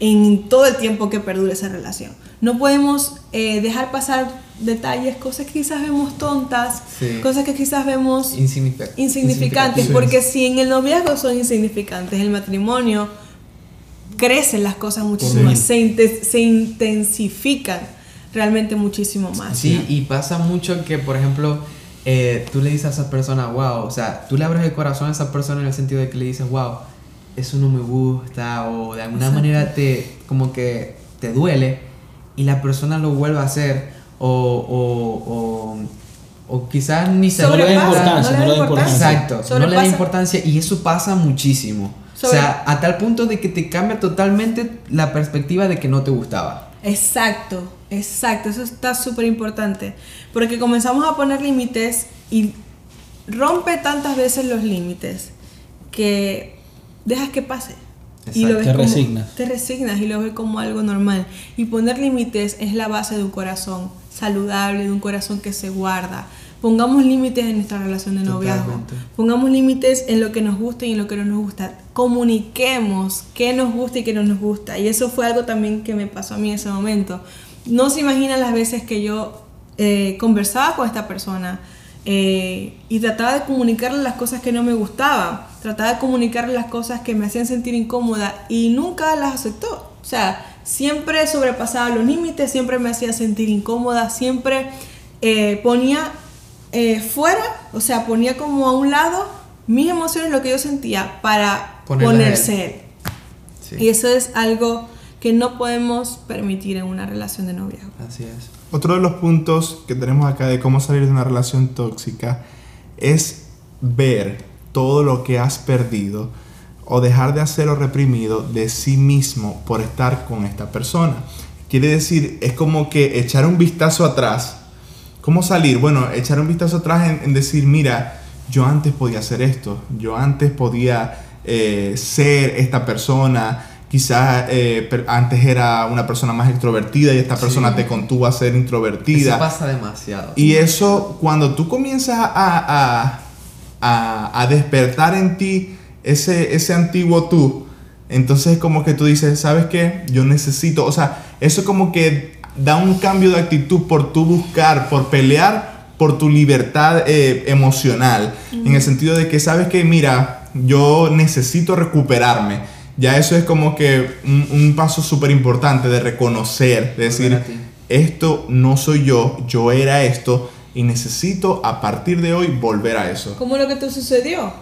en todo el tiempo que perdure esa relación. No podemos eh, dejar pasar detalles, cosas que quizás vemos tontas, cosas que quizás vemos insignificantes, porque si en el noviazgo son insignificantes, el matrimonio crecen las cosas muchísimo se, se intensifican realmente muchísimo más. Sí, y pasa mucho que, por ejemplo, eh, tú le dices a esa persona, wow, o sea, tú le abres el corazón a esa persona en el sentido de que le dices, wow, eso no me gusta, o de alguna manera te, como que te duele, y la persona lo vuelve a hacer, o, o, o, quizás ni se no le da importancia, no le da importancia. Exacto, no le da importancia, y eso pasa muchísimo. O sea, a tal punto de que te cambia totalmente la perspectiva de que no te gustaba. Exacto, exacto, eso está súper importante, porque comenzamos a poner límites y rompe tantas veces los límites que dejas que pase. Y lo ves te resignas. Te resignas y lo ves como algo normal. Y poner límites es la base de un corazón saludable, de un corazón que se guarda. Pongamos límites en nuestra relación de noviazgo. Pongamos límites en lo que nos gusta y en lo que no nos gusta. Comuniquemos qué nos gusta y qué no nos gusta. Y eso fue algo también que me pasó a mí en ese momento. No se imaginan las veces que yo eh, conversaba con esta persona eh, y trataba de comunicarle las cosas que no me gustaban. Trataba de comunicarle las cosas que me hacían sentir incómoda y nunca las aceptó. O sea, siempre sobrepasaba los límites, siempre me hacía sentir incómoda, siempre eh, ponía fuera, o sea, ponía como a un lado mis emociones, lo que yo sentía, para ponerse él. Y eso es algo que no podemos permitir en una relación de noviazgo. Así es. Otro de los puntos que tenemos acá de cómo salir de una relación tóxica es ver todo lo que has perdido o dejar de hacer lo reprimido de sí mismo por estar con esta persona. Quiere decir, es como que echar un vistazo atrás. ¿Cómo salir? Bueno, echar un vistazo atrás en, decir, mira, yo antes podía hacer esto, yo antes podía eh, ser esta persona, quizás eh, antes era una persona más extrovertida y esta persona te contuvo a ser introvertida. Eso pasa demasiado. Y eso, cuando tú comienzas a, a, a despertar en ti ese, ese antiguo tú, entonces como que tú dices, ¿sabes qué? Yo necesito, o sea, eso como que da un cambio de actitud por tú buscar, por pelear por tu libertad eh, emocional, en el sentido de que sabes que, mira, yo necesito recuperarme. Ya eso es como que un, paso súper importante de reconocer, de decir, esto no soy yo, yo era esto y necesito a partir de hoy volver a eso. Como lo que te sucedió.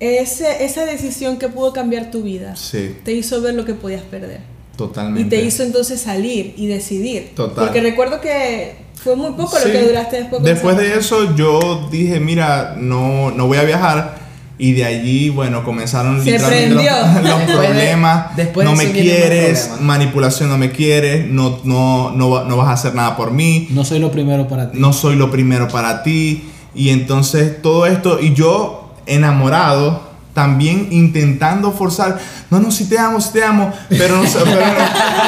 Ese, esa decisión que pudo cambiar tu vida sí. te hizo ver lo que podías perder. Totalmente. Y te hizo entonces salir y decidir. Total. Porque recuerdo que fue muy poco lo que duraste después. Después de eso yo dije, mira, no, no voy a viajar. Y de allí, bueno, comenzaron literalmente los, problemas. Después no me quieres, manipulación no me quieres, no, no, no, no vas a hacer nada por mí. No soy lo primero para ti. No soy lo primero para ti. Y entonces todo esto, y yo enamorado, también intentando forzar, no, no, si te amo, si te amo, pero no pero,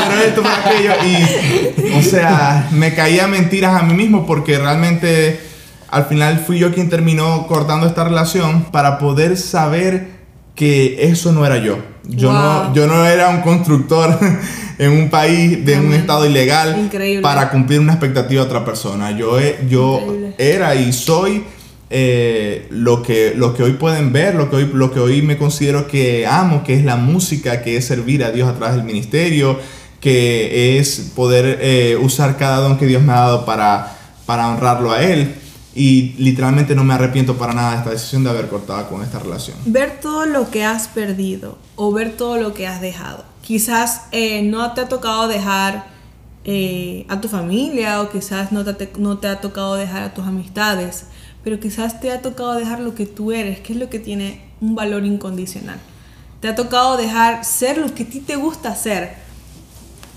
pero esto, para aquello. Y, o sea, me caía mentiras a mí mismo porque realmente al final fui yo quien terminó cortando esta relación para poder saber que eso no era yo. Yo, no, yo no era un constructor en un país de un estado ilegal para cumplir una expectativa de otra persona. Yo, yo era y soy eh, lo, que, lo que hoy pueden ver, lo que hoy, lo que hoy me considero que amo, que es la música, que es servir a Dios a través del ministerio, que es poder eh, usar cada don que Dios me ha dado para, para honrarlo a Él. Y literalmente no me arrepiento para nada de esta decisión de haber cortado con esta relación. Ver todo lo que has perdido o ver todo lo que has dejado. Quizás eh, no te ha tocado dejar a tu familia o quizás no te, no te ha tocado dejar a tus amistades pero quizás te ha tocado dejar lo que tú eres, que es lo que tiene un valor incondicional. Te ha tocado dejar ser lo que a ti te gusta hacer.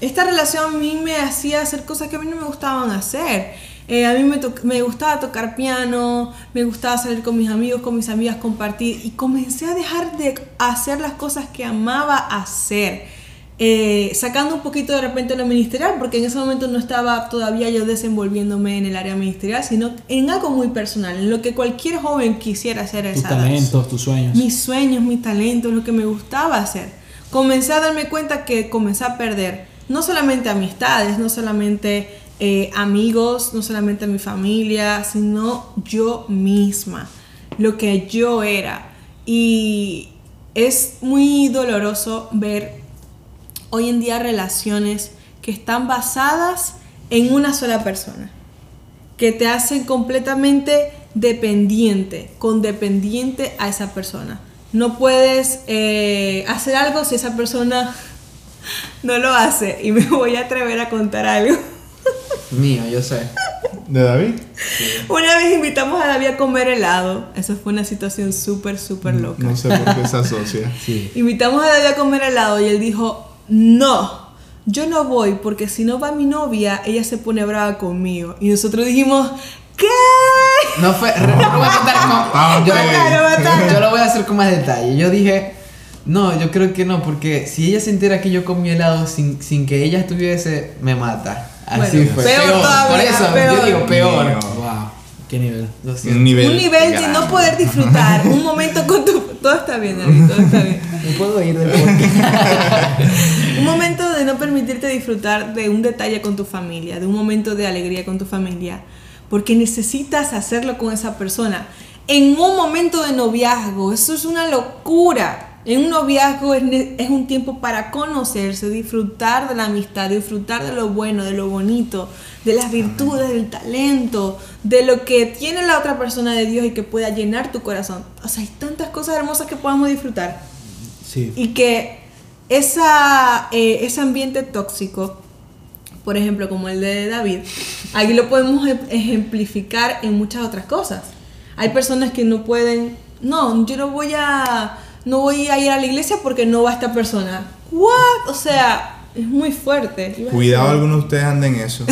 Esta relación a mí me hacía hacer cosas que a mí no me gustaban hacer. Eh, a mí me, me, gustaba tocar piano, me gustaba salir con mis amigos, con mis amigas, compartir. Y comencé a dejar de hacer las cosas que amaba hacer. Eh, sacando un poquito de repente lo ministerial, porque en ese momento no estaba todavía yo desenvolviéndome en el área ministerial, sino en algo muy personal, en lo que cualquier joven quisiera hacer. Tus talentos, tus sueños. Mis sueños, mis talentos, lo que me gustaba hacer. Comencé a darme cuenta que comencé a perder no solamente amistades, no solamente eh, amigos, no solamente mi familia, sino yo misma, lo que yo era. Y es muy doloroso ver hoy en día relaciones que están basadas en una sola persona, que te hacen completamente dependiente, condependiente a esa persona. No puedes eh, hacer algo si esa persona no lo hace. Y me voy a atrever a contar algo. Mío, yo sé. ¿De David? Una vez invitamos a David a comer helado. Eso fue una situación súper, súper loca. No sé por qué se asocia. Invitamos a David a comer helado y él dijo, no, yo no voy porque si no va mi novia, ella se pone brava conmigo. Y nosotros dijimos, ¿qué? No fue, yo, lo voy a hacer con más detalle. Yo dije, no, yo creo que no, porque si ella se entera que yo comí helado sin, sin que ella estuviese, me mata. Así fue. Peor, Por eso, yo digo peor. Wow. ¿Qué nivel? Un nivel. Un nivel de no poder disfrutar un momento con tu. Todo está bien, David, todo está bien. Me puedo ir del un momento de no permitirte disfrutar de un detalle con tu familia, de un momento de alegría con tu familia, porque necesitas hacerlo con esa persona. En un momento de noviazgo, eso es una locura. En un noviazgo es, un tiempo para conocerse, disfrutar de la amistad, disfrutar de lo bueno, de lo bonito, de las virtudes, del talento, de lo que tiene la otra persona de Dios y que pueda llenar tu corazón. O sea, hay tantas cosas hermosas que podamos disfrutar. Sí. Y que esa, eh, ese ambiente tóxico, por ejemplo, como el de David, ahí lo podemos ejemplificar en muchas otras cosas. Hay personas que no pueden, no, yo no voy a no voy a ir a la iglesia porque no va esta persona. ¿What? O sea, es muy fuerte. Cuidado, algunos de ustedes anden en eso.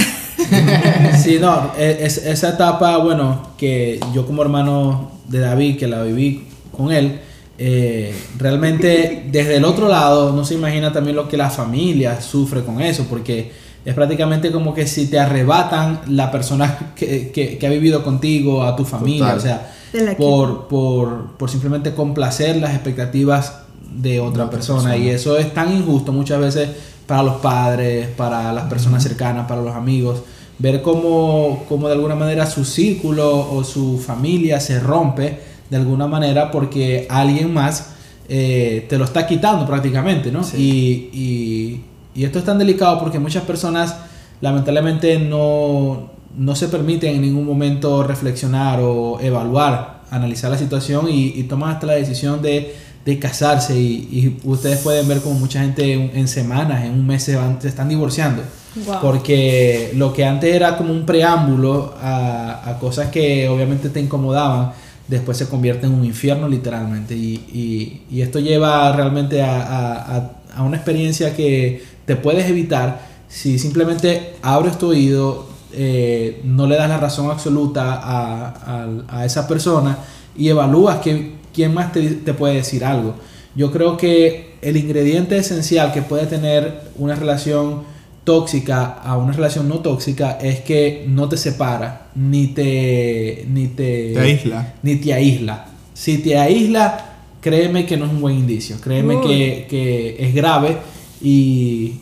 sí, no, e, es, esa etapa, bueno, que yo como hermano de David, que la viví con él, eh, realmente desde el otro lado no se imagina también lo que la familia sufre con eso, porque es prácticamente como que si te arrebatan la persona que, que, ha vivido contigo, a tu familia, o sea, por, por, por, simplemente complacer las expectativas de otra, persona. Y eso es tan injusto muchas veces para los padres, para las personas cercanas, para los amigos. Ver cómo, cómo de alguna manera su círculo o su familia se rompe de alguna manera porque alguien más eh, te lo está quitando prácticamente, ¿no? Y, y, esto es tan delicado porque muchas personas lamentablemente no, no se permiten en ningún momento reflexionar o evaluar, analizar la situación y, toman hasta la decisión de, de casarse y, ustedes pueden ver como mucha gente en, semanas, en un mes se, van, se están divorciando. Porque lo que antes era como un preámbulo a, a cosas que obviamente te incomodaban, después se convierte en un infierno literalmente. Y, y, esto lleva realmente a, a, una experiencia que te puedes evitar si simplemente abres tu oído, eh, no le das la razón absoluta a, esa persona y evalúas que, quién más te, te puede decir algo. Yo creo que el ingrediente esencial que puede tener una relación tóxica a una relación no tóxica es que no te separa ni te ni te, aísla. ni te aísla. Si te aísla créeme que no es un buen indicio. Créeme que, es grave y,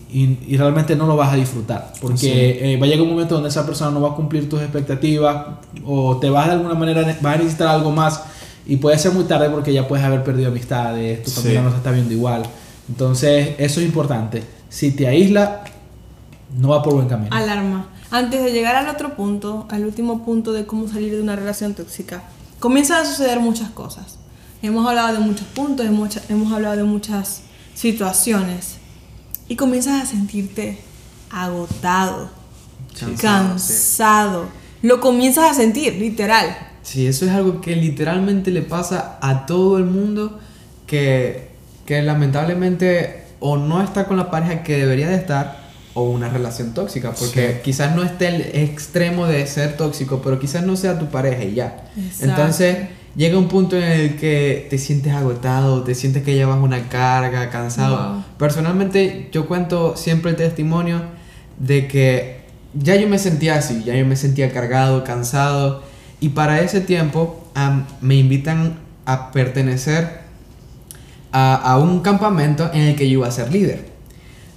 realmente no lo vas a disfrutar porque eh, va a llegar un momento donde esa persona no va a cumplir tus expectativas o te vas de alguna manera vas a necesitar algo más y puede ser muy tarde porque ya puedes haber perdido amistades tu familia no se está viendo igual entonces eso es importante si te aísla no va por buen camino. Alarma. Antes de llegar al otro punto, al último punto de cómo salir de una relación tóxica, comienzan a suceder muchas cosas. Hemos hablado de muchos puntos, hemos, hemos hablado de muchas situaciones y comienzas a sentirte agotado, cansado. Lo comienzas a sentir, literal. Sí, eso es algo que literalmente le pasa a todo el mundo que, que lamentablemente o no está con la pareja que debería de estar o una relación tóxica, porque quizás no esté el extremo de ser tóxico, pero quizás no sea tu pareja y ya. Entonces llega un punto en el que te sientes agotado, te sientes que llevas una carga, cansado. Personalmente yo cuento siempre el testimonio de que ya yo me sentía así, ya yo me sentía cargado, cansado, y para ese tiempo me invitan a pertenecer a, a un campamento en el que yo iba a ser líder.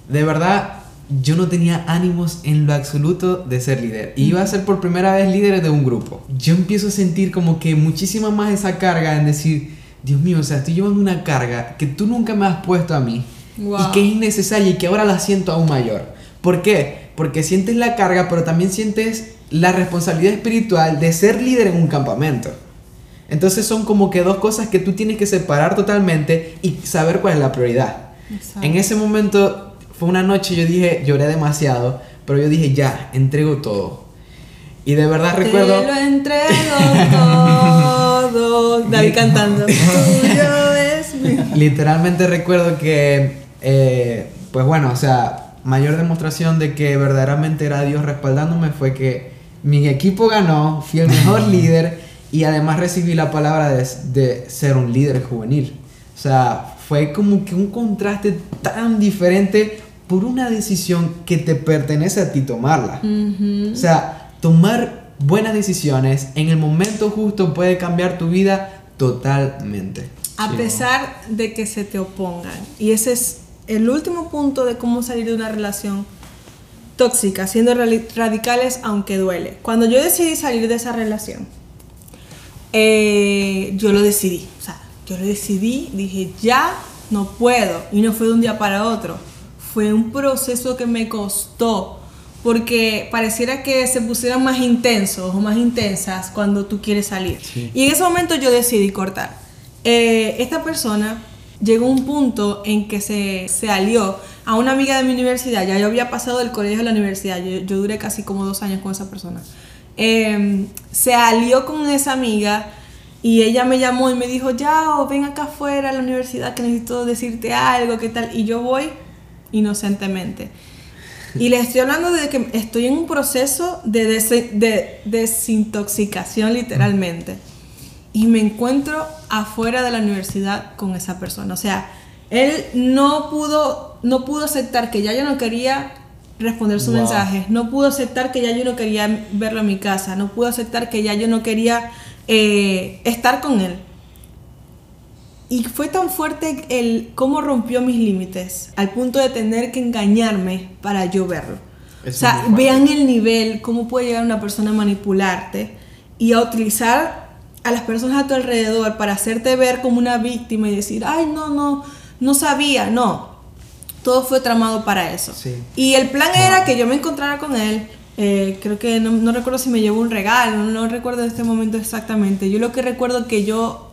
De verdad, yo no tenía ánimos en lo absoluto de ser líder. Y iba a ser por primera vez líder de un grupo. Yo empiezo a sentir como que muchísima más esa carga en decir, Dios mío, o sea, estoy llevando una carga que tú nunca me has puesto a mí. Y que es innecesaria y que ahora la siento aún mayor. ¿Por qué? Porque sientes la carga, pero también sientes la responsabilidad espiritual de ser líder en un campamento. Entonces son como que dos cosas que tú tienes que separar totalmente y saber cuál es la prioridad. En ese momento fue una noche, yo dije, lloré demasiado, pero yo dije, ya, entrego todo. Y de verdad recuerdo... Te lo entrego todo. David cantando. Literalmente recuerdo que, eh, pues bueno, o sea, mayor demostración de que verdaderamente era Dios respaldándome fue que mi equipo ganó, fui el mejor líder y además recibí la palabra de, de ser un líder juvenil. O sea, fue como que un contraste tan diferente por una decisión que te pertenece a ti tomarla. O sea, tomar buenas decisiones en el momento justo puede cambiar tu vida totalmente. A pesar de que se te opongan. Y ese es el último punto de cómo salir de una relación tóxica, siendo radicales aunque duele. Cuando yo decidí salir de esa relación, eh, yo lo decidí. O sea, yo lo decidí, dije, ya no puedo. Y no fue de un día para otro fue un proceso que me costó porque pareciera que se pusieran más intensos o más intensas cuando tú quieres salir. Y en ese momento yo decidí cortar. Eh, esta persona llegó a un punto en que se, se, alió a una amiga de mi universidad. Ya yo había pasado del colegio a la universidad. Yo, duré casi como dos años con esa persona. Em, se alió con esa amiga Y ella me llamó y me dijo, ya, ven acá afuera a la universidad que necesito decirte algo, qué tal. Y yo voy inocentemente. Y les estoy hablando de que estoy en un proceso de, de desintoxicación literalmente. Y me encuentro afuera de la universidad con esa persona. O sea, él no pudo, no pudo aceptar que ya yo no quería responder su mensaje, no pudo aceptar que ya yo no quería verlo en mi casa, no pudo aceptar que ya yo no quería eh, estar con él. Y fue tan fuerte el cómo rompió mis límites, al punto de tener que engañarme para yo verlo. o sea, vean el nivel, cómo puede llegar una persona a manipularte y a utilizar a las personas a tu alrededor para hacerte ver como una víctima y decir, ay, no, no, no sabía, no. Todo fue tramado para eso. Y el plan era que yo me encontrara con él, eh, creo que no, recuerdo si me llevó un regalo, no, recuerdo en este momento exactamente. Yo lo que recuerdo es que yo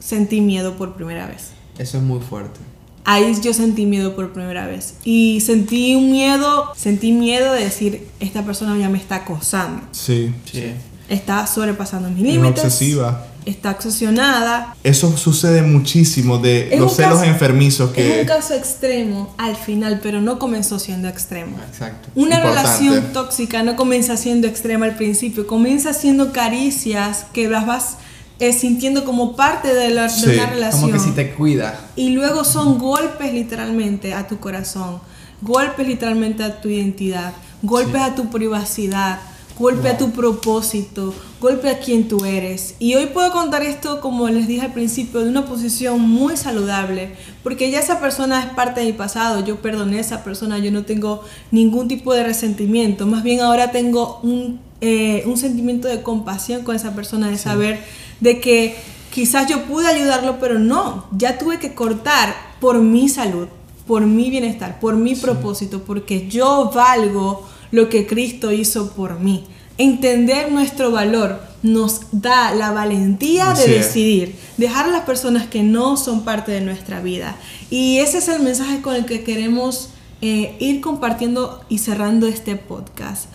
sentí miedo por primera vez. Eso es muy fuerte. Ahí yo sentí miedo por primera vez. Y sentí un miedo, sentí miedo de decir, esta persona ya me está acosando. Sí. sí. Está sobrepasando mis límites. obsesiva está obsesionada. Eso sucede muchísimo de los celos enfermizos que... Es un caso extremo al final, pero no comenzó siendo extremo. Exacto. Una relación tóxica no comienza siendo extrema al principio, comienza siendo caricias que las vas eh, sintiendo como parte de, la, una relación. Como que si te cuida. Y luego son golpes literalmente a tu corazón, golpes literalmente a tu identidad, golpes a tu privacidad golpe a tu propósito, golpe a quien tú eres. Y hoy puedo contar esto, como les dije al principio, de una posición muy saludable, porque ya esa persona es parte de mi pasado, yo perdoné a esa persona, yo no tengo ningún tipo de resentimiento, más bien ahora tengo un, eh, un sentimiento de compasión con esa persona, de saber de que quizás yo pude ayudarlo, pero no, ya tuve que cortar por mi salud, por mi bienestar, por mi propósito, porque yo valgo lo que Cristo hizo por mí. Entender nuestro valor nos da la valentía de decidir, dejar a las personas que no son parte de nuestra vida. Y ese es el mensaje con el que queremos eh, ir compartiendo y cerrando este podcast.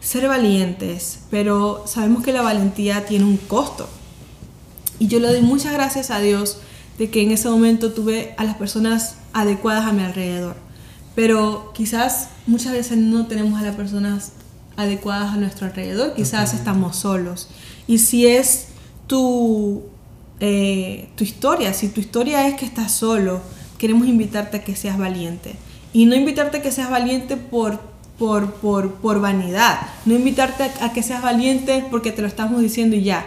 Ser valientes, pero sabemos que la valentía tiene un costo. Y yo le doy muchas gracias a Dios de que en ese momento tuve a las personas adecuadas a mi alrededor pero quizás muchas veces no tenemos a las personas adecuadas a nuestro alrededor, quizás estamos solos. Y si es tu, eh, tu historia, si tu historia es que estás solo, queremos invitarte a que seas valiente. Y no invitarte a que seas valiente por, por, por, por vanidad, no invitarte a, que seas valiente porque te lo estamos diciendo y ya,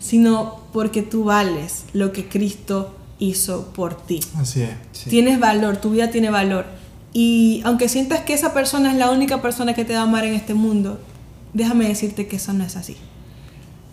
sino porque tú vales lo que Cristo hizo por ti. Así es. Tienes valor, tu vida tiene valor. Y aunque sientas que esa persona es la única persona que te va a amar en este mundo, déjame decirte que eso no es así.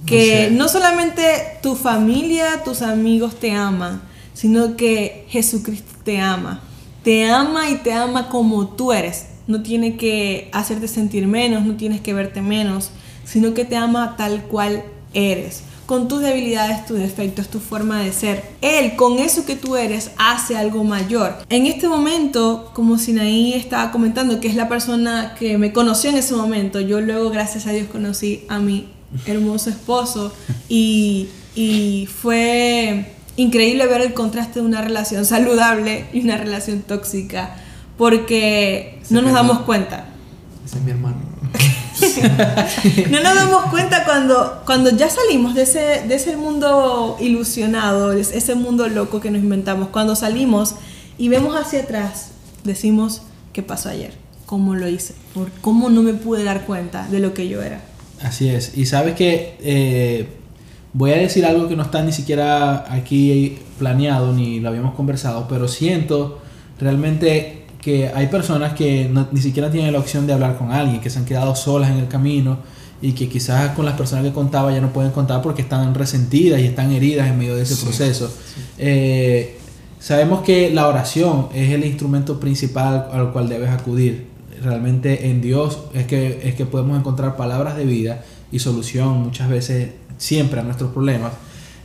Que no solamente tu familia, tus amigos te aman, sino que Jesucristo te ama. Te ama y te ama como tú eres. No tiene que hacerte sentir menos, no tienes que verte menos, sino que te ama tal cual eres con tus debilidades, tus defectos, tu forma de ser. Él, con eso que tú eres, hace algo mayor. En este momento, como Sinaí estaba comentando, que es la persona que me conoció en ese momento, yo luego, gracias a Dios, conocí a mi hermoso esposo y, y fue increíble ver el contraste de una relación saludable y una relación tóxica, porque no nos damos cuenta. Ese es mi hermano. no nos damos cuenta cuando, cuando ya salimos de ese, de ese mundo ilusionado, ese mundo loco que nos inventamos. Cuando salimos y vemos hacia atrás, decimos, ¿qué pasó ayer? ¿Cómo lo hice? ¿Por ¿Cómo no me pude dar cuenta de lo que yo era? Así es. Y sabes que eh, voy a decir algo que no está ni siquiera aquí planeado ni lo habíamos conversado, pero siento realmente que hay personas que ni siquiera tienen la opción de hablar con alguien, que se han quedado solas en el camino y que quizás con las personas que contaba ya no pueden contar porque están resentidas y están heridas en medio de ese proceso. Eh, sabemos que la oración es el instrumento principal al cual debes acudir. Realmente en Dios es que, es que podemos encontrar palabras de vida y solución muchas veces, siempre a nuestros problemas.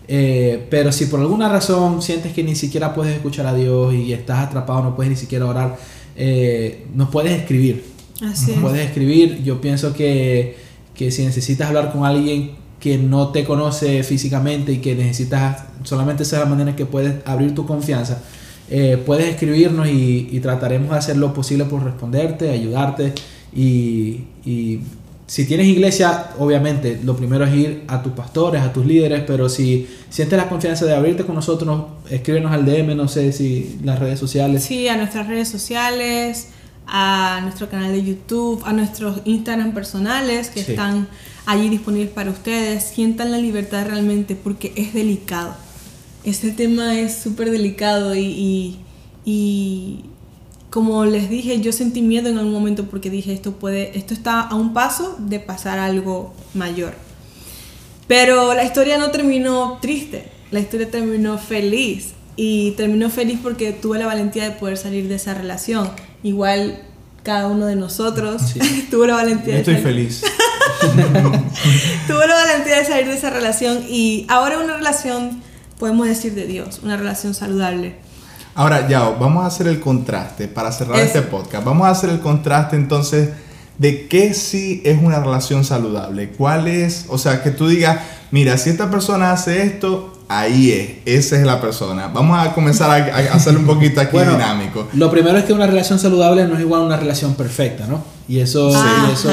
Eh, pero si por alguna razón sientes que ni siquiera puedes escuchar a Dios y estás atrapado, no puedes ni siquiera orar, eh, nos puedes escribir. nos puedes escribir. Yo pienso que, que, si necesitas hablar con alguien que no te conoce físicamente y que necesitas solamente esa es la manera en que puedes abrir tu confianza, eh, puedes escribirnos y, trataremos de hacer lo posible por responderte, ayudarte y, y si tienes iglesia, obviamente, lo primero es ir a tus pastores, a tus líderes, pero si sientes la confianza de abrirte con nosotros, escríbenos al DM, no sé si las redes sociales. Sí, a nuestras redes sociales, a nuestro canal de YouTube, a nuestros Instagram personales que están allí disponibles para ustedes. Sientan la libertad realmente porque es delicado. Este tema es súper delicado y, y, como les dije, yo sentí miedo en algún momento porque dije esto puede, esto está a un paso de pasar algo mayor. Pero la historia no terminó triste, la historia terminó feliz y terminó feliz porque tuve la valentía de poder salir de esa relación igual cada uno de nosotros tuvo la valentía Estoy feliz. tuvo la valentía de salir de esa relación y ahora una relación, podemos decir, de Dios, una relación saludable. Ahora, ya, vamos a hacer el contraste para cerrar este podcast. Vamos a hacer el contraste entonces de qué sí es una relación saludable. ¿Cuál es? O sea, que tú digas, mira, si esta persona hace esto, ahí es, esa es la persona. Vamos a comenzar a, hacerlo un poquito aquí dinámico. Lo primero es que una relación saludable no es igual a una relación perfecta, ¿no? Y eso, eso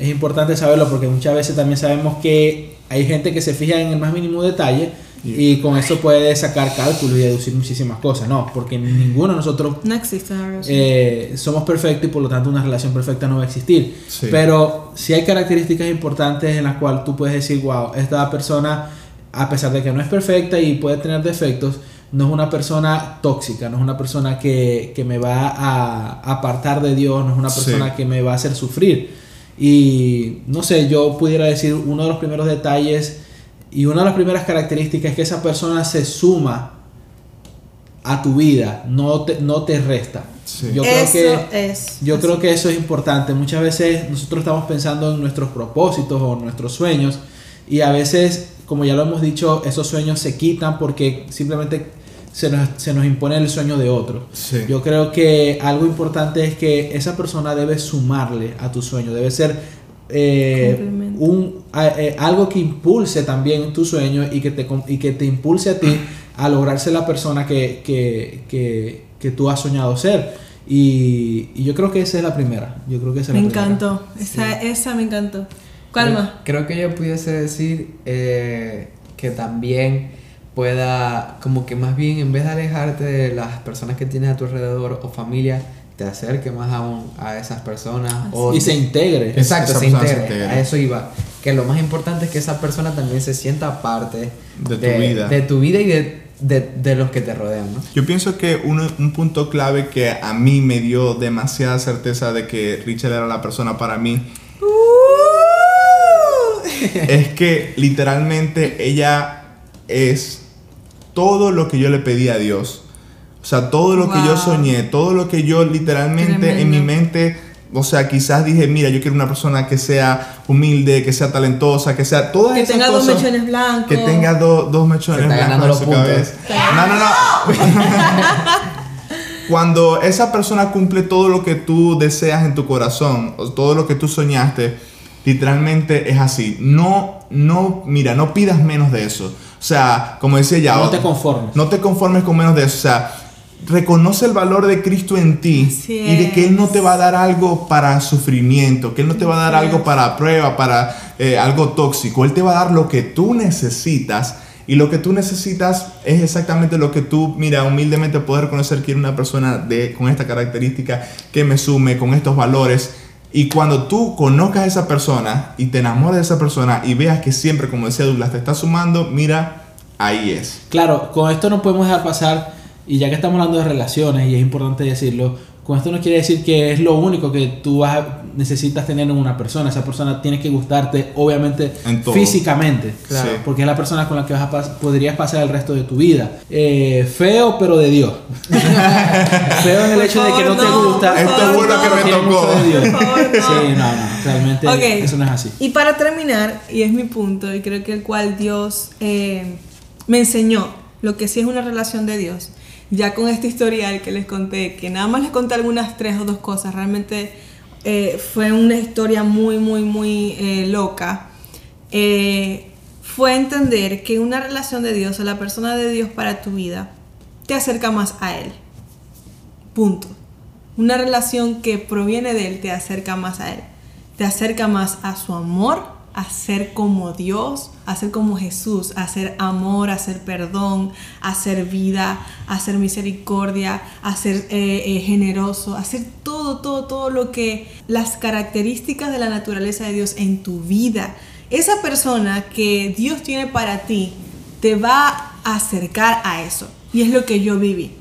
es importante saberlo porque muchas veces también sabemos que hay gente que se fija en el más mínimo detalle y con eso puede sacar cálculos y deducir muchísimas cosas. No, porque ninguno de nosotros no existe eh, somos perfectos y por lo tanto una relación perfecta no va a existir. Pero si hay características importantes en las cuales tú puedes decir, wow, esta persona a pesar de que no es perfecta y puede tener defectos, no es una persona tóxica, no es una persona que, me va a apartar de Dios, no es una persona que me va a hacer sufrir. Y no sé, yo pudiera decir uno de los primeros detalles y una de las primeras características es que esa persona se suma a tu vida, no te, no te resta. Yo, creo que, es, yo creo que eso es importante. Muchas veces nosotros estamos pensando en nuestros propósitos o nuestros sueños y a veces como ya lo hemos dicho, esos sueños se quitan porque simplemente se nos, impone el sueño de otro. Yo creo que algo importante es que esa persona debe sumarle a tu sueño, debe ser eh, un, eh, algo que impulse también tu sueño y que te, y que te impulse a ti a lograrse la persona que, que, tú has soñado ser. Y, yo creo que esa es la primera. Yo creo que esa me encantó. Esa, esa me encantó. Calma. Creo, que yo pudiese decir eh, que también pueda, como que más bien en vez de alejarte de las personas que tienes a tu alrededor o familia, te acerque más aún a esas personas. y se integre. Exacto, se integre. A eso iba. Que lo más importante es que esa persona también se sienta parte de tu vida. De tu vida y de, los que te rodean. ¿no? Yo pienso que un, punto clave que a mí me dio demasiada certeza de que Richard era la persona para mí es que literalmente ella es todo lo que yo le pedí a Dios. O sea, todo lo que yo soñé, todo lo que yo literalmente en mi mente, o sea, quizás dije, mira, yo quiero una persona que sea humilde, que sea talentosa, que sea todas que tenga dos mechones blancos. Que tenga dos mechones blancos en su cabeza. No, no, no. Cuando esa persona cumple todo lo que tú deseas en tu corazón, o todo lo que tú soñaste, Literalmente es así. No, no, mira, no pidas menos de eso. O sea, como decía ya. No te conformes. No te conformes con menos de eso. O sea, reconoce el valor de Cristo en ti y de que Él no te va a dar algo para sufrimiento, que Él no te va a dar algo para prueba, para eh, algo tóxico. Él te va a dar lo que tú necesitas. Y lo que tú necesitas es exactamente lo que tú, mira, humildemente poder reconocer que eres una persona de, con esta característica que me sume, con estos valores y cuando tú conozcas a esa persona y te enamores de esa persona y veas que siempre, como decía Douglas, te está sumando, mira, ahí es. Claro, con esto no podemos dejar pasar, y ya que estamos hablando de relaciones, y es importante decirlo, con esto no quiere decir que es lo único que tú vas necesitas tener en una persona. Esa persona tiene que gustarte, obviamente, físicamente. Claro, Porque es la persona con la que vas a podrías pasar el resto de tu vida. Eh, feo, pero de Dios. feo en el hecho de que no, te gusta. Esto es bueno que me tocó. Sí, no, no. Realmente eso no es así. Y para terminar, y es mi punto, y creo que el cual Dios eh, me enseñó lo que sí es una relación de Dios ya con este historial que les conté, que nada más les conté algunas tres o dos cosas, realmente eh, fue una historia muy, muy, muy eh, loca. eh, fue entender que una relación de Dios o la persona de Dios para tu vida te acerca más a Él. Punto. Una relación que proviene de Él te acerca más a Él. Te acerca más a su amor, a ser como Dios, a ser como Jesús, a ser amor, a ser perdón, a ser vida, a ser misericordia, a eh, eh, generoso, a ser todo, todo, todo lo que las características de la naturaleza de Dios en tu vida. Esa persona que Dios tiene para ti te va a acercar a eso. Y es lo que yo viví.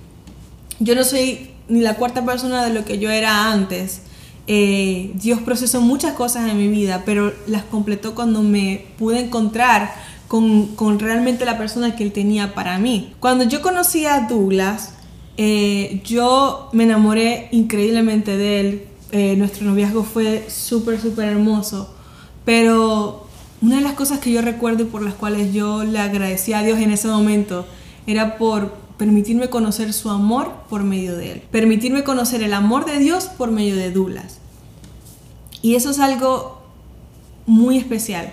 Yo no soy ni la cuarta persona de lo que yo era antes eh, Dios procesó muchas cosas en mi vida, pero las completó cuando me pude encontrar con, con realmente la persona que Él tenía para mí. Cuando yo conocí a Douglas, eh, yo me enamoré increíblemente de él. Eh, nuestro noviazgo fue súper, súper hermoso. Pero una de las cosas que yo recuerdo y por las cuales yo le agradecí a Dios en ese momento era por permitirme conocer su amor por medio de él. Permitirme conocer el amor de Dios por medio de Douglas. Y eso es algo muy especial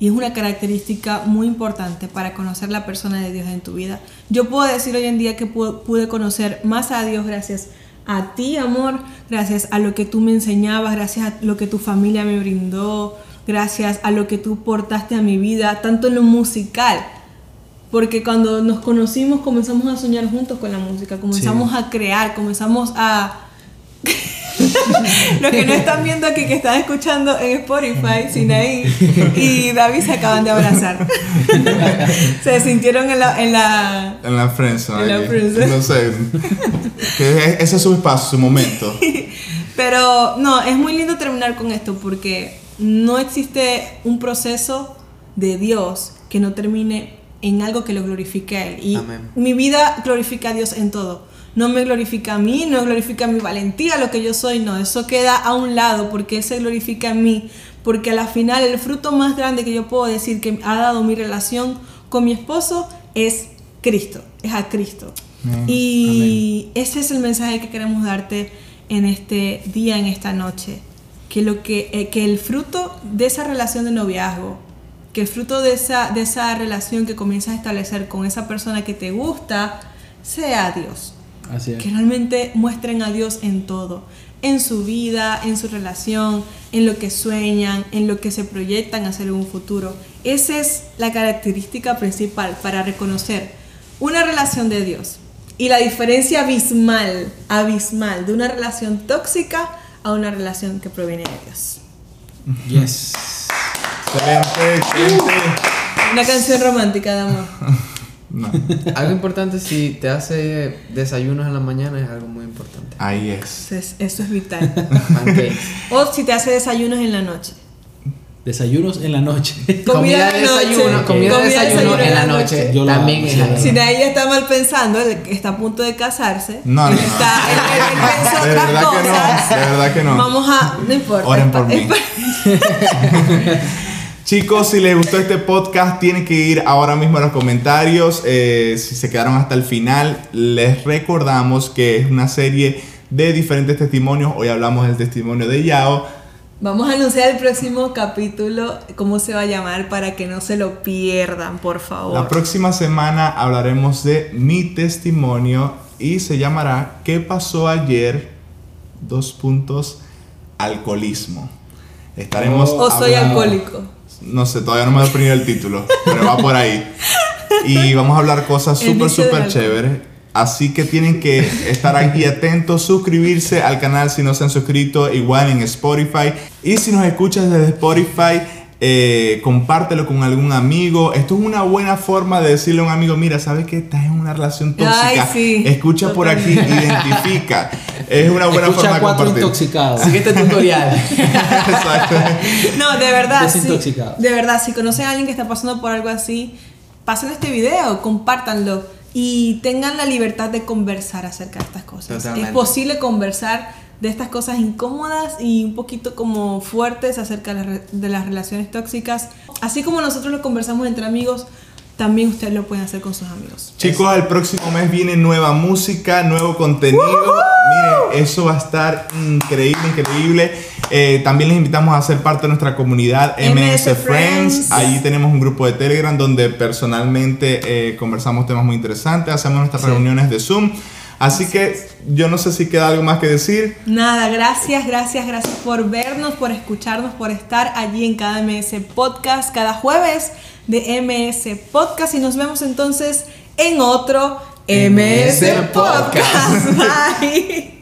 y es una característica muy importante para conocer la persona de Dios en tu vida. Yo puedo decir hoy en día que pude conocer más a Dios gracias a ti, amor, gracias a lo que tú me enseñabas, gracias a lo que tu familia me brindó, gracias a lo que tú portaste a mi vida, tanto en lo musical. Porque cuando nos conocimos comenzamos a soñar juntos con la música, comenzamos a crear, comenzamos a Los que no están viendo aquí, que están escuchando en Spotify, Sinaí y David se acaban de abrazar. se sintieron en la. En la, en la No sé. ese es su espacio, su momento. Pero no, es muy lindo terminar con esto porque no existe un proceso de Dios que no termine en algo que lo glorifique a Él. Y mi vida glorifica a Dios en todo. No me glorifica a mí, no glorifica mi valentía, lo que yo soy, no, eso queda a un lado porque Él se glorifica en mí, porque a la final el fruto más grande que yo puedo decir que ha dado mi relación con mi esposo es Cristo, es a Cristo. Y ese es el mensaje que queremos darte en este día, en esta noche, que, lo que, eh, que el fruto de esa relación de noviazgo, que el fruto de esa, de esa relación que comienzas a establecer con esa persona que te gusta, sea Dios que realmente muestren a Dios en todo, en su vida, en su relación, en lo que sueñan, en lo que se proyectan hacer en un futuro. Esa es la característica principal para reconocer una relación de Dios y la diferencia abismal, abismal de una relación tóxica a una relación que proviene de Dios. Yes. Excelente, excelente. Una canción romántica de amor. algo importante, si te hace desayunos en la mañana, es algo muy importante. Ahí es. Eso es, vital. o si te hace desayunos en la noche. Desayunos en la noche. Comida, de desayuno, comida, de desayuno, en la noche. Yo también es Si ella está mal pensando, está a punto de casarse. No, no, no. Está, de verdad que no. De verdad que no. Vamos a. No importa. Oren por mí. Chicos, si les gustó este podcast, tienen que ir ahora mismo a los comentarios. Eh, si se quedaron hasta el final, les recordamos que es una serie de diferentes testimonios. Hoy hablamos del testimonio de Yao. Vamos a anunciar el próximo capítulo, cómo se va a llamar, para que no se lo pierdan, por favor. La próxima semana hablaremos de mi testimonio y se llamará ¿Qué pasó ayer? Dos puntos, alcoholismo. Estaremos... O soy alcohólico. No sé, todavía no me he definido el título, pero va por ahí. Y vamos a hablar cosas súper, súper chéveres. Así que tienen que estar aquí atentos, suscribirse al canal si no se han suscrito, igual en Spotify. Y si nos escuchas desde Spotify, eh, compártelo con algún amigo. Esto es una buena forma de decirle a un amigo, mira, ¿sabes que estás en una relación tóxica? Escucha por aquí, identifica. Es una buena forma de compartir. intoxicados. Sigue este tutorial. No, de verdad. de verdad, si conocen a alguien que está pasando por algo así, pasen este video, compártanlo y tengan la libertad de conversar acerca de estas cosas. Es posible conversar de estas cosas incómodas y un poquito como fuertes acerca de las relaciones tóxicas. Así como nosotros lo conversamos entre amigos, también ustedes lo pueden hacer con sus amigos. Chicos, el próximo mes viene nueva música, nuevo contenido. Miren, eso va a estar increíble, increíble. Eh, también les invitamos a ser parte de nuestra comunidad MS, Friends. Allí tenemos un grupo de Telegram donde personalmente eh, conversamos temas muy interesantes, hacemos nuestras reuniones de Zoom. Así que yo no sé si queda algo más que decir. Nada, gracias, gracias, gracias por vernos, por escucharnos, por estar allí en cada MS Podcast cada jueves de MS Podcast y nos vemos entonces en otro MS, Podcast. Bye.